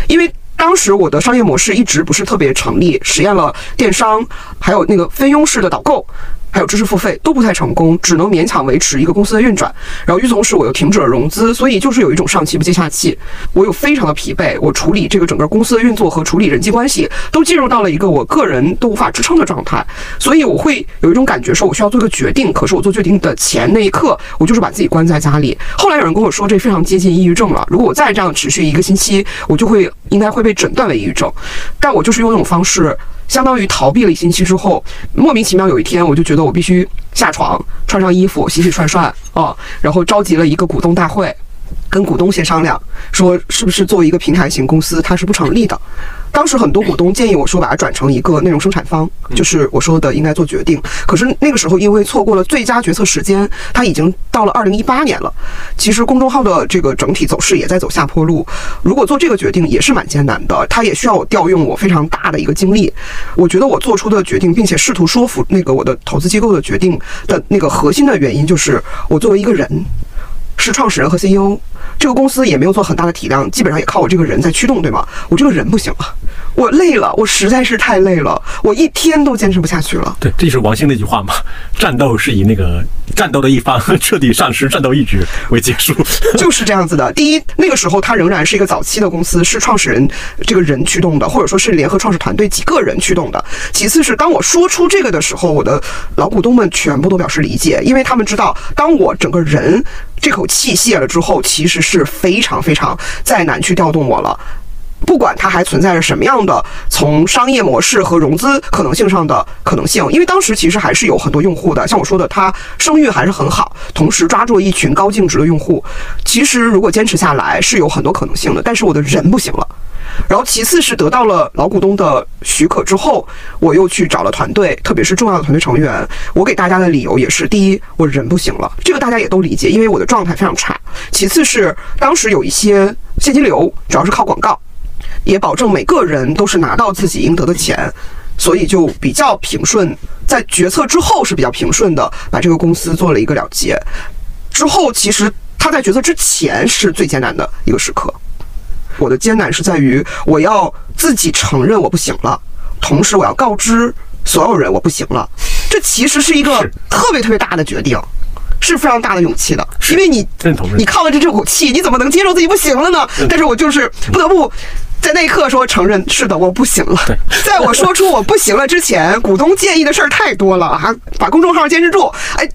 因为当时我的商业模式一直不是特别成立，实验了电商，还有那个分佣式的导购。还有知识付费都不太成功，只能勉强维持一个公司的运转。然后与此同时，我又停止了融资，所以就是有一种上气不接下气。我又非常的疲惫，我处理这个整个公司的运作和处理人际关系都进入到了一个我个人都无法支撑的状态。所以我会有一种感觉，说我需要做个决定。可是我做决定的前那一刻，我就是把自己关在家里。后来有人跟我说，这非常接近抑郁症了。如果我再这样持续一个星期，我就会应该会被诊断为抑郁症。但我就是用那种方式。相当于逃避了一星期之后，莫名其妙有一天，我就觉得我必须下床，穿上衣服，洗洗涮涮啊，然后召集了一个股东大会。跟股东先商量，说是不是作为一个平台型公司，它是不成立的。当时很多股东建议我说，把它转成一个内容生产方，就是我说的应该做决定。可是那个时候因为错过了最佳决策时间，它已经到了二零一八年了。其实公众号的这个整体走势也在走下坡路。如果做这个决定也是蛮艰难的，它也需要我调用我非常大的一个精力。我觉得我做出的决定，并且试图说服那个我的投资机构的决定的那个核心的原因，就是我作为一个人。是创始人和 CEO，这个公司也没有做很大的体量，基本上也靠我这个人在驱动，对吗？我这个人不行了，我累了，我实在是太累了，我一天都坚持不下去了。对，这就是王兴那句话嘛，战斗是以那个战斗的一方 彻底丧失战斗意志为结束，就是这样子的。第一，那个时候它仍然是一个早期的公司，是创始人这个人驱动的，或者说是联合创始团队几个人驱动的。其次是当我说出这个的时候，我的老股东们全部都表示理解，因为他们知道，当我整个人。这口气泄了之后，其实是非常非常再难去调动我了。不管它还存在着什么样的从商业模式和融资可能性上的可能性，因为当时其实还是有很多用户的，像我说的，它声誉还是很好，同时抓住了一群高净值的用户。其实如果坚持下来是有很多可能性的，但是我的人不行了。然后，其次是得到了老股东的许可之后，我又去找了团队，特别是重要的团队成员。我给大家的理由也是：第一，我人不行了，这个大家也都理解，因为我的状态非常差；其次是当时有一些现金流，主要是靠广告，也保证每个人都是拿到自己应得的钱，所以就比较平顺。在决策之后是比较平顺的，把这个公司做了一个了结。之后，其实他在决策之前是最艰难的一个时刻。我的艰难是在于，我要自己承认我不行了，同时我要告知所有人我不行了。这其实是一个特别特别大的决定，是非常大的勇气的，因为你你靠的这这口气，你怎么能接受自己不行了呢？但是我就是不得不。在那一刻说承认是的，我不行了。在我说出我不行了之前，股东建议的事儿太多了啊！把公众号坚持住。哎，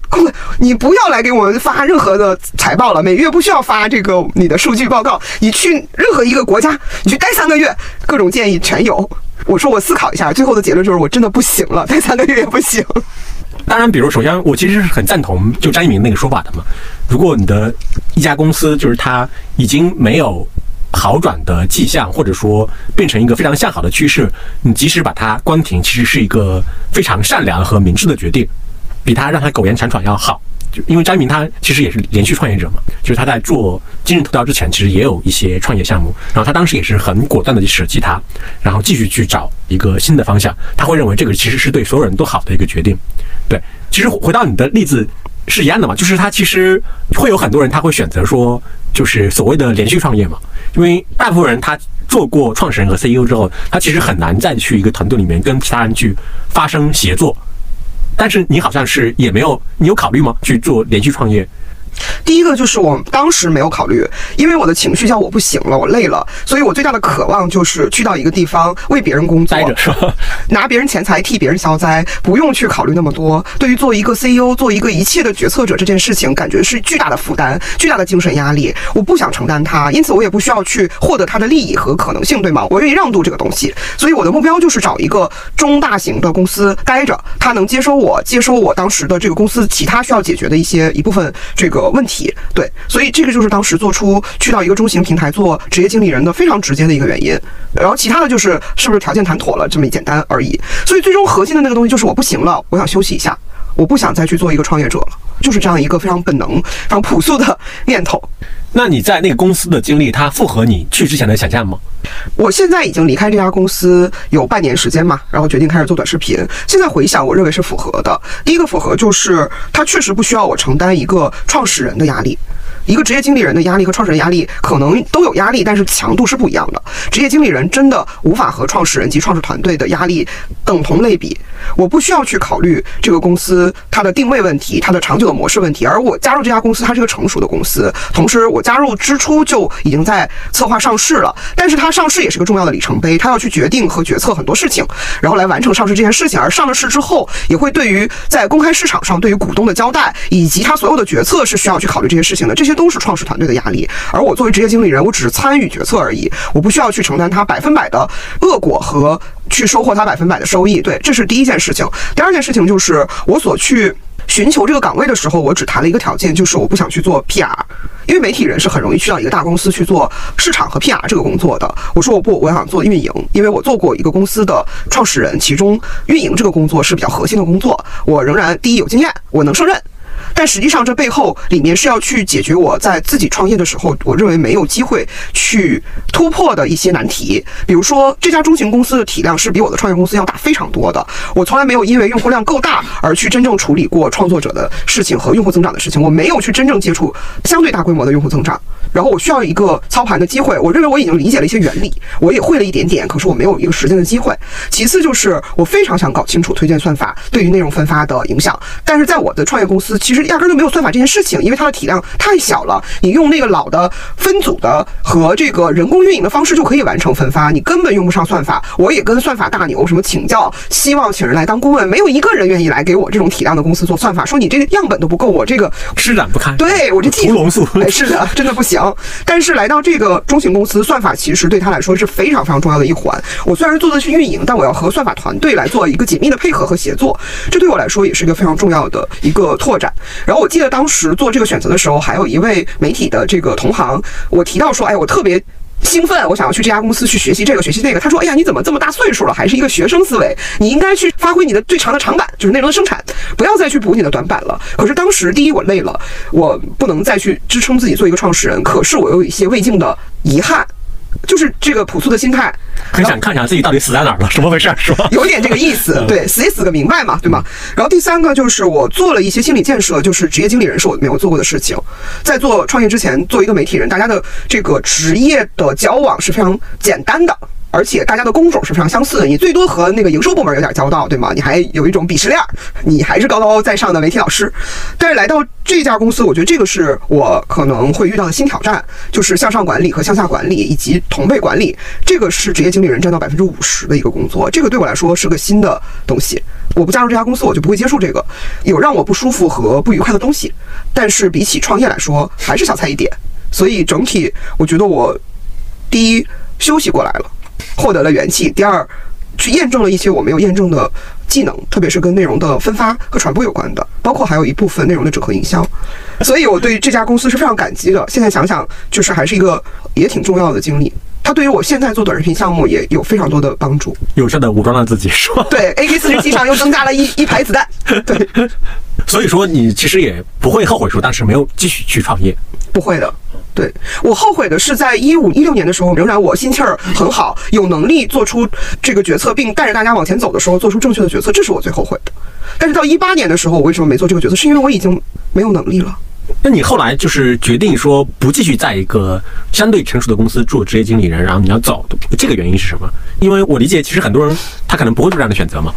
你不要来给我们发任何的财报了，每月不需要发这个你的数据报告。你去任何一个国家，你去待三个月，各种建议全有。我说我思考一下，最后的结论就是我真的不行了，待三个月也不行。当然，比如首先我其实是很赞同就张一鸣那个说法的嘛。如果你的一家公司就是它已经没有。好转的迹象，或者说变成一个非常向好的趋势，你即使把它关停，其实是一个非常善良和明智的决定，比他让他苟延残喘要好。就因为张一鸣他其实也是连续创业者嘛，就是他在做今日头条之前，其实也有一些创业项目，然后他当时也是很果断的去舍弃它，然后继续去找一个新的方向。他会认为这个其实是对所有人都好的一个决定。对，其实回到你的例子是一样的嘛，就是他其实会有很多人他会选择说，就是所谓的连续创业嘛。因为大部分人他做过创始人和 CEO 之后，他其实很难再去一个团队里面跟其他人去发生协作。但是你好像是也没有，你有考虑吗？去做连续创业？第一个就是我当时没有考虑，因为我的情绪叫我不行了，我累了，所以我最大的渴望就是去到一个地方为别人工作？拿别人钱财替别人消灾，不用去考虑那么多。对于做一个 CEO，做一个一切的决策者这件事情，感觉是巨大的负担，巨大的精神压力，我不想承担它，因此我也不需要去获得它的利益和可能性，对吗？我愿意让渡这个东西，所以我的目标就是找一个中大型的公司待着，他能接收我，接收我当时的这个公司其他需要解决的一些一部分这个问题。对，所以这个就是当时做出去到一个中型平台做职业经理人的非常直接的一个原因。然后其他的就是是不是条件谈妥了这么简单而已。所以最终核心的那个东西就是我不行了，我想休息一下，我不想再去做一个创业者了，就是这样一个非常本能、非常朴素的念头。那你在那个公司的经历，它符合你去之前的想象吗？我现在已经离开这家公司有半年时间嘛，然后决定开始做短视频。现在回想，我认为是符合的。第一个符合就是它确实不需要我承担一个创始人的压力。一个职业经理人的压力和创始人压力可能都有压力，但是强度是不一样的。职业经理人真的无法和创始人及创始团队的压力等同类比。我不需要去考虑这个公司它的定位问题、它的长久的模式问题，而我加入这家公司，它是个成熟的公司。同时，我加入之初就已经在策划上市了。但是它上市也是个重要的里程碑，它要去决定和决策很多事情，然后来完成上市这件事情。而上了市之后，也会对于在公开市场上对于股东的交代，以及它所有的决策是需要去考虑这些事情的。这些。都是创始团队的压力，而我作为职业经理人，我只是参与决策而已，我不需要去承担它百分百的恶果和去收获他百分百的收益。对，这是第一件事情。第二件事情就是我所去寻求这个岗位的时候，我只谈了一个条件，就是我不想去做 PR，因为媒体人是很容易去到一个大公司去做市场和 PR 这个工作的。我说我不，我想做运营，因为我做过一个公司的创始人，其中运营这个工作是比较核心的工作，我仍然第一有经验，我能胜任。但实际上，这背后里面是要去解决我在自己创业的时候，我认为没有机会去突破的一些难题。比如说，这家中型公司的体量是比我的创业公司要大非常多的。我从来没有因为用户量够大而去真正处理过创作者的事情和用户增长的事情。我没有去真正接触相对大规模的用户增长。然后我需要一个操盘的机会。我认为我已经理解了一些原理，我也会了一点点，可是我没有一个实践的机会。其次就是我非常想搞清楚推荐算法对于内容分发的影响。但是在我的创业公司，其实压根就没有算法这件事情，因为它的体量太小了。你用那个老的分组的和这个人工运营的方式就可以完成分发，你根本用不上算法。我也跟算法大牛什么请教，希望请人来当顾问，没有一个人愿意来给我这种体量的公司做算法，说你这个样本都不够，我这个施展不开。对我这屠龙术，哎，是的，真的不行。但是来到这个中型公司，算法其实对他来说是非常非常重要的一环。我虽然做的是运营，但我要和算法团队来做一个紧密的配合和协作，这对我来说也是一个非常重要的一个拓展。然后我记得当时做这个选择的时候，还有一位媒体的这个同行，我提到说，哎，我特别。兴奋，我想要去这家公司去学习这个学习那个。他说：“哎呀，你怎么这么大岁数了，还是一个学生思维？你应该去发挥你的最长的长板，就是内容的生产，不要再去补你的短板了。”可是当时，第一我累了，我不能再去支撑自己做一个创始人。可是我又有一些未尽的遗憾。就是这个朴素的心态，很想看一下自己到底死在哪儿了，什么回事，是吧？有点这个意思，对，死也死个明白嘛，对吗？然后第三个就是我做了一些心理建设，就是职业经理人是我没有做过的事情。在做创业之前，做一个媒体人，大家的这个职业的交往是非常简单的。而且大家的工种是非常相似的，你最多和那个营收部门有点交道，对吗？你还有一种鄙视链，你还是高高在上的媒体老师。但是来到这家公司，我觉得这个是我可能会遇到的新挑战，就是向上管理和向下管理以及同辈管理，这个是职业经理人占到百分之五十的一个工作，这个对我来说是个新的东西。我不加入这家公司，我就不会接触这个，有让我不舒服和不愉快的东西。但是比起创业来说，还是小菜一碟。所以整体，我觉得我第一休息过来了。获得了元气。第二，去验证了一些我没有验证的技能，特别是跟内容的分发和传播有关的，包括还有一部分内容的整合营销。所以我对这家公司是非常感激的。现在想想，就是还是一个也挺重要的经历。它对于我现在做短视频项目也有非常多的帮助。有效的武装了自己，是吧？对，AK 四十七上又增加了一一排子弹。对。所以说，你其实也不会后悔说当时没有继续去创业。不会的。对我后悔的是，在一五一六年的时候，仍然我心气儿很好，有能力做出这个决策，并带着大家往前走的时候，做出正确的决策，这是我最后悔的。但是到一八年的时候，我为什么没做这个决策？是因为我已经没有能力了。那你后来就是决定说不继续在一个相对成熟的公司做职业经理人，然后你要走，这个原因是什么？因为我理解，其实很多人他可能不会做这样的选择嘛。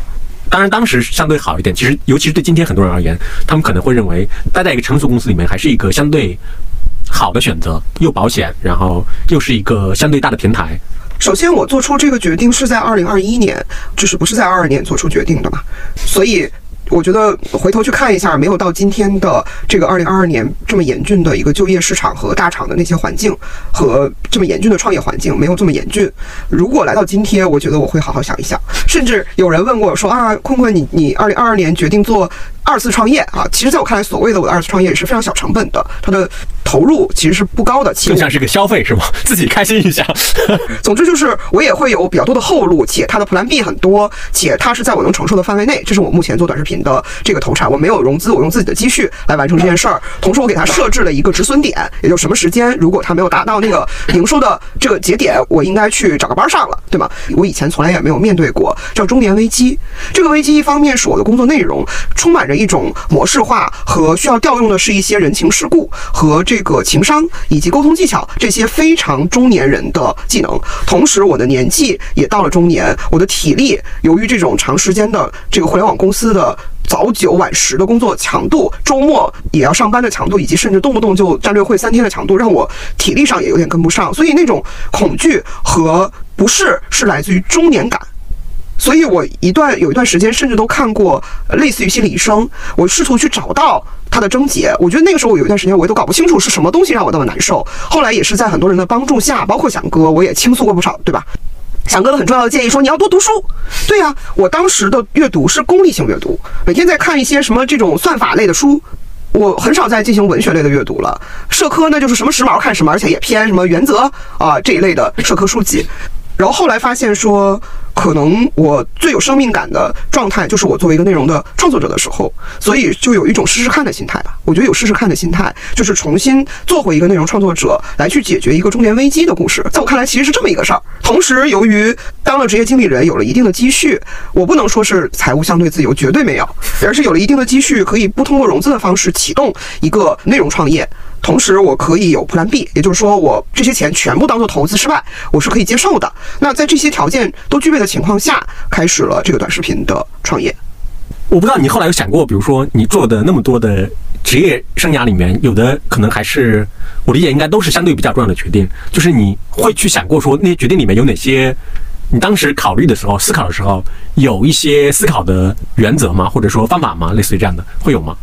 当然当时相对好一点。其实，尤其是对今天很多人而言，他们可能会认为待在一个成熟公司里面还是一个相对好的选择，又保险，然后又是一个相对大的平台。首先，我做出这个决定是在二零二一年，就是不是在二二年做出决定的嘛，所以。我觉得回头去看一下，没有到今天的这个二零二二年这么严峻的一个就业市场和大厂的那些环境，和这么严峻的创业环境，没有这么严峻。如果来到今天，我觉得我会好好想一想。甚至有人问过我说啊，坤坤，你你二零二二年决定做二次创业啊？其实，在我看来，所谓的我的二次创业也是非常小成本的，它的投入其实是不高的，更像是个消费是吗？自己开心一下。总之就是我也会有比较多的后路，且它的 Plan B 很多，且它是在我能承受的范围内。这是我目前做短视频。的这个投产，我没有融资，我用自己的积蓄来完成这件事儿。同时，我给它设置了一个止损点，也就什么时间，如果它没有达到那个营收的这个节点，我应该去找个班上了，对吗？我以前从来也没有面对过叫中年危机。这个危机一方面是我的工作内容充满着一种模式化和需要调用的是一些人情世故和这个情商以及沟通技巧这些非常中年人的技能。同时，我的年纪也到了中年，我的体力由于这种长时间的这个互联网公司的。早九晚十的工作强度，周末也要上班的强度，以及甚至动不动就战略会三天的强度，让我体力上也有点跟不上。所以那种恐惧和不适是来自于中年感。所以我一段有一段时间甚至都看过类似于心理医生，我试图去找到他的症结。我觉得那个时候我有一段时间我也都搞不清楚是什么东西让我那么难受。后来也是在很多人的帮助下，包括翔哥，我也倾诉过不少，对吧？翔哥的很重要的建议说你要多读书，对呀，我当时的阅读是功利性阅读，每天在看一些什么这种算法类的书，我很少再进行文学类的阅读了。社科呢就是什么时髦看什么，而且也偏什么原则啊这一类的社科书籍。然后后来发现说，可能我最有生命感的状态就是我作为一个内容的创作者的时候，所以就有一种试试看的心态吧。我觉得有试试看的心态，就是重新做回一个内容创作者，来去解决一个中年危机的故事。在我看来，其实是这么一个事儿。同时，由于当了职业经理人，有了一定的积蓄，我不能说是财务相对自由，绝对没有，而是有了一定的积蓄，可以不通过融资的方式启动一个内容创业。同时，我可以有 Plan B，也就是说，我这些钱全部当做投资失败，我是可以接受的。那在这些条件都具备的情况下，开始了这个短视频的创业。我不知道你后来有想过，比如说你做的那么多的职业生涯里面，有的可能还是我理解应该都是相对比较重要的决定，就是你会去想过说那些决定里面有哪些？你当时考虑的时候、思考的时候，有一些思考的原则吗？或者说方法吗？类似于这样的，会有吗？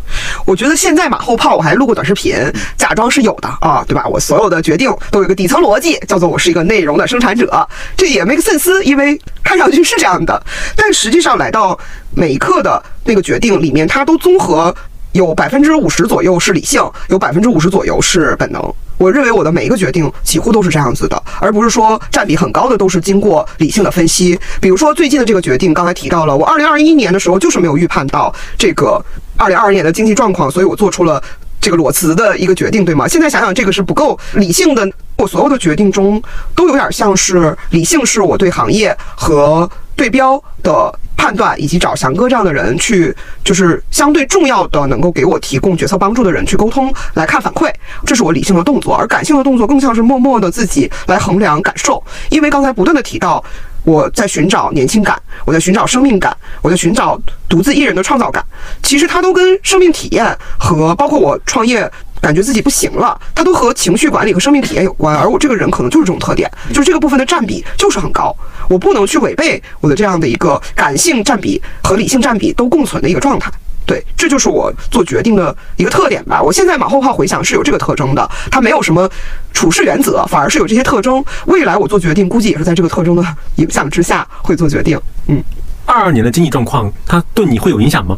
我觉得现在马后炮，我还录过短视频，假装是有的啊，对吧？我所有的决定都有个底层逻辑，叫做我是一个内容的生产者，这也 make sense，因为看上去是这样的，但实际上来到每一刻的那个决定里面，它都综合有百分之五十左右是理性，有百分之五十左右是本能。我认为我的每一个决定几乎都是这样子的，而不是说占比很高的都是经过理性的分析。比如说最近的这个决定，刚才提到了，我二零二一年的时候就是没有预判到这个二零二二年的经济状况，所以我做出了这个裸辞的一个决定，对吗？现在想想，这个是不够理性的。我所有的决定中都有点像是理性，是我对行业和对标的。判断以及找翔哥这样的人去，就是相对重要的能够给我提供决策帮助的人去沟通来看反馈，这是我理性的动作，而感性的动作更像是默默的自己来衡量感受。因为刚才不断的提到我在寻找年轻感，我在寻找生命感，我在寻找独自一人的创造感，其实它都跟生命体验和包括我创业。感觉自己不行了，它都和情绪管理和生命体验有关，而我这个人可能就是这种特点，就是这个部分的占比就是很高，我不能去违背我的这样的一个感性占比和理性占比都共存的一个状态。对，这就是我做决定的一个特点吧。我现在马后炮回想是有这个特征的，它没有什么处事原则，反而是有这些特征。未来我做决定，估计也是在这个特征的影响之下会做决定。嗯，二二年的经济状况，它对你会有影响吗？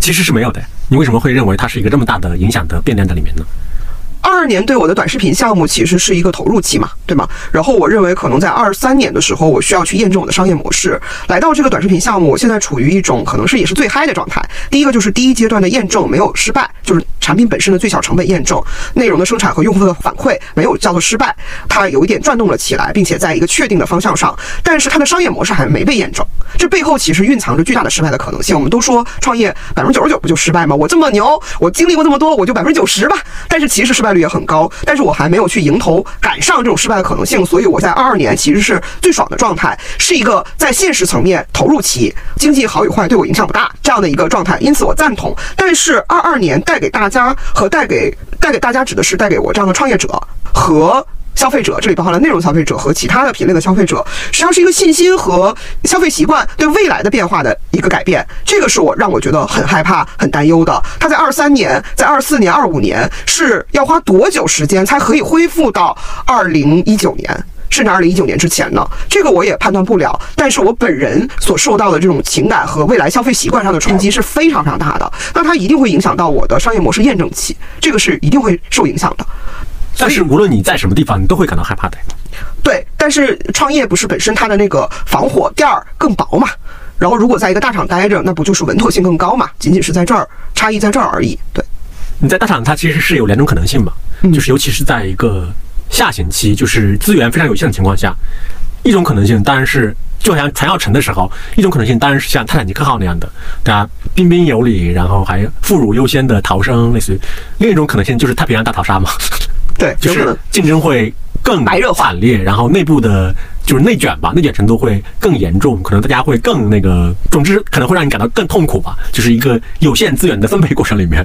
其实是没有的。你为什么会认为它是一个这么大的影响的变量在里面呢？二二年对我的短视频项目其实是一个投入期嘛，对吗？然后我认为可能在二三年的时候，我需要去验证我的商业模式。来到这个短视频项目，我现在处于一种可能是也是最嗨的状态。第一个就是第一阶段的验证没有失败，就是产品本身的最小成本验证，内容的生产和用户的反馈没有叫做失败，它有一点转动了起来，并且在一个确定的方向上。但是它的商业模式还没被验证，这背后其实蕴藏着巨大的失败的可能性。我们都说创业百分之九十九不就失败吗？我这么牛，我经历过这么多，我就百分之九十吧。但是其实失败率也很高，但是我还没有去迎头赶上这种失败。的可能性，所以我在二二年其实是最爽的状态，是一个在现实层面投入期，经济好与坏对我影响不大这样的一个状态，因此我赞同。但是二二年带给大家和带给带给大家指的是带给我这样的创业者和。消费者这里包含了内容消费者和其他的品类的消费者，实际上是一个信心和消费习惯对未来的变化的一个改变。这个是我让我觉得很害怕、很担忧的。它在二三年、在二四年、二五年是要花多久时间才可以恢复到二零一九年，甚至二零一九年之前呢？这个我也判断不了。但是我本人所受到的这种情感和未来消费习惯上的冲击是非常非常大的。那它一定会影响到我的商业模式验证期，这个是一定会受影响的。但是无论你在什么地方，你都会感到害怕的。对，但是创业不是本身它的那个防火垫儿更薄嘛？然后如果在一个大厂待着，那不就是稳妥性更高嘛？仅仅是在这儿差异在这儿而已。对，你在大厂，它其实是有两种可能性嘛，就是尤其是在一个下行期，就是资源非常有限的情况下，一种可能性当然是就好像船要沉的时候，一种可能性当然是像泰坦尼克号那样的，大家彬彬有礼，然后还妇孺优先的逃生，类似于另一种可能性就是太平洋大逃杀嘛。对，就是竞争会更白热化惨烈，然后内部的就是内卷吧，内卷程度会更严重，可能大家会更那个，总之可能会让你感到更痛苦吧，就是一个有限资源的分配过程里面。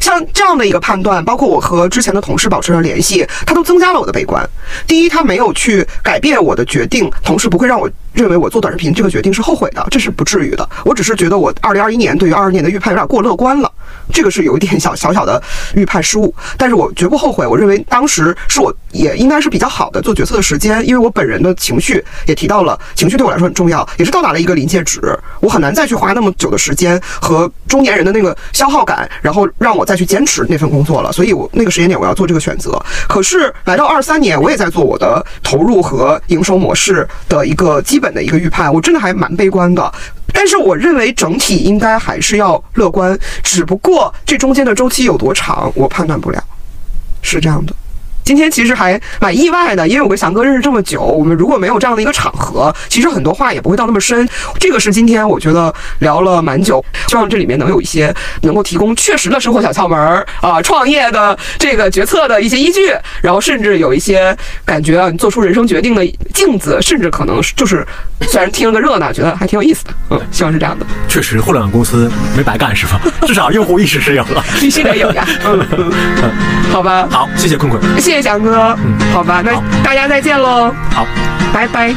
像这样的一个判断，包括我和之前的同事保持了联系，他都增加了我的悲观。第一，他没有去改变我的决定，同时不会让我认为我做短视频这个决定是后悔的，这是不至于的。我只是觉得我二零二一年对于二二年的预判有点过乐观了。这个是有一点小小小的预判失误，但是我绝不后悔。我认为当时是我也应该是比较好的做决策的时间，因为我本人的情绪也提到了，情绪对我来说很重要，也是到达了一个临界值，我很难再去花那么久的时间和中年人的那个消耗感，然后让我再去坚持那份工作了。所以我那个时间点我要做这个选择。可是来到二三年，我也在做我的投入和营收模式的一个基本的一个预判，我真的还蛮悲观的。但是我认为整体应该还是要乐观，只不过这中间的周期有多长，我判断不了，是这样的。今天其实还蛮意外的，因为我跟翔哥认识这么久，我们如果没有这样的一个场合，其实很多话也不会到那么深。这个是今天我觉得聊了蛮久，希望这里面能有一些能够提供确实的生活小窍门儿啊，创业的这个决策的一些依据，然后甚至有一些感觉啊，你做出人生决定的镜子，甚至可能就是虽然听了个热闹，觉得还挺有意思的。嗯，希望是这样的。确实，互联网公司没白干是吧？至少用户意识是有了，必须得有呀。嗯，好吧。好，谢谢坤坤，谢谢翔哥。嗯，好吧，那大家再见喽。好，拜拜。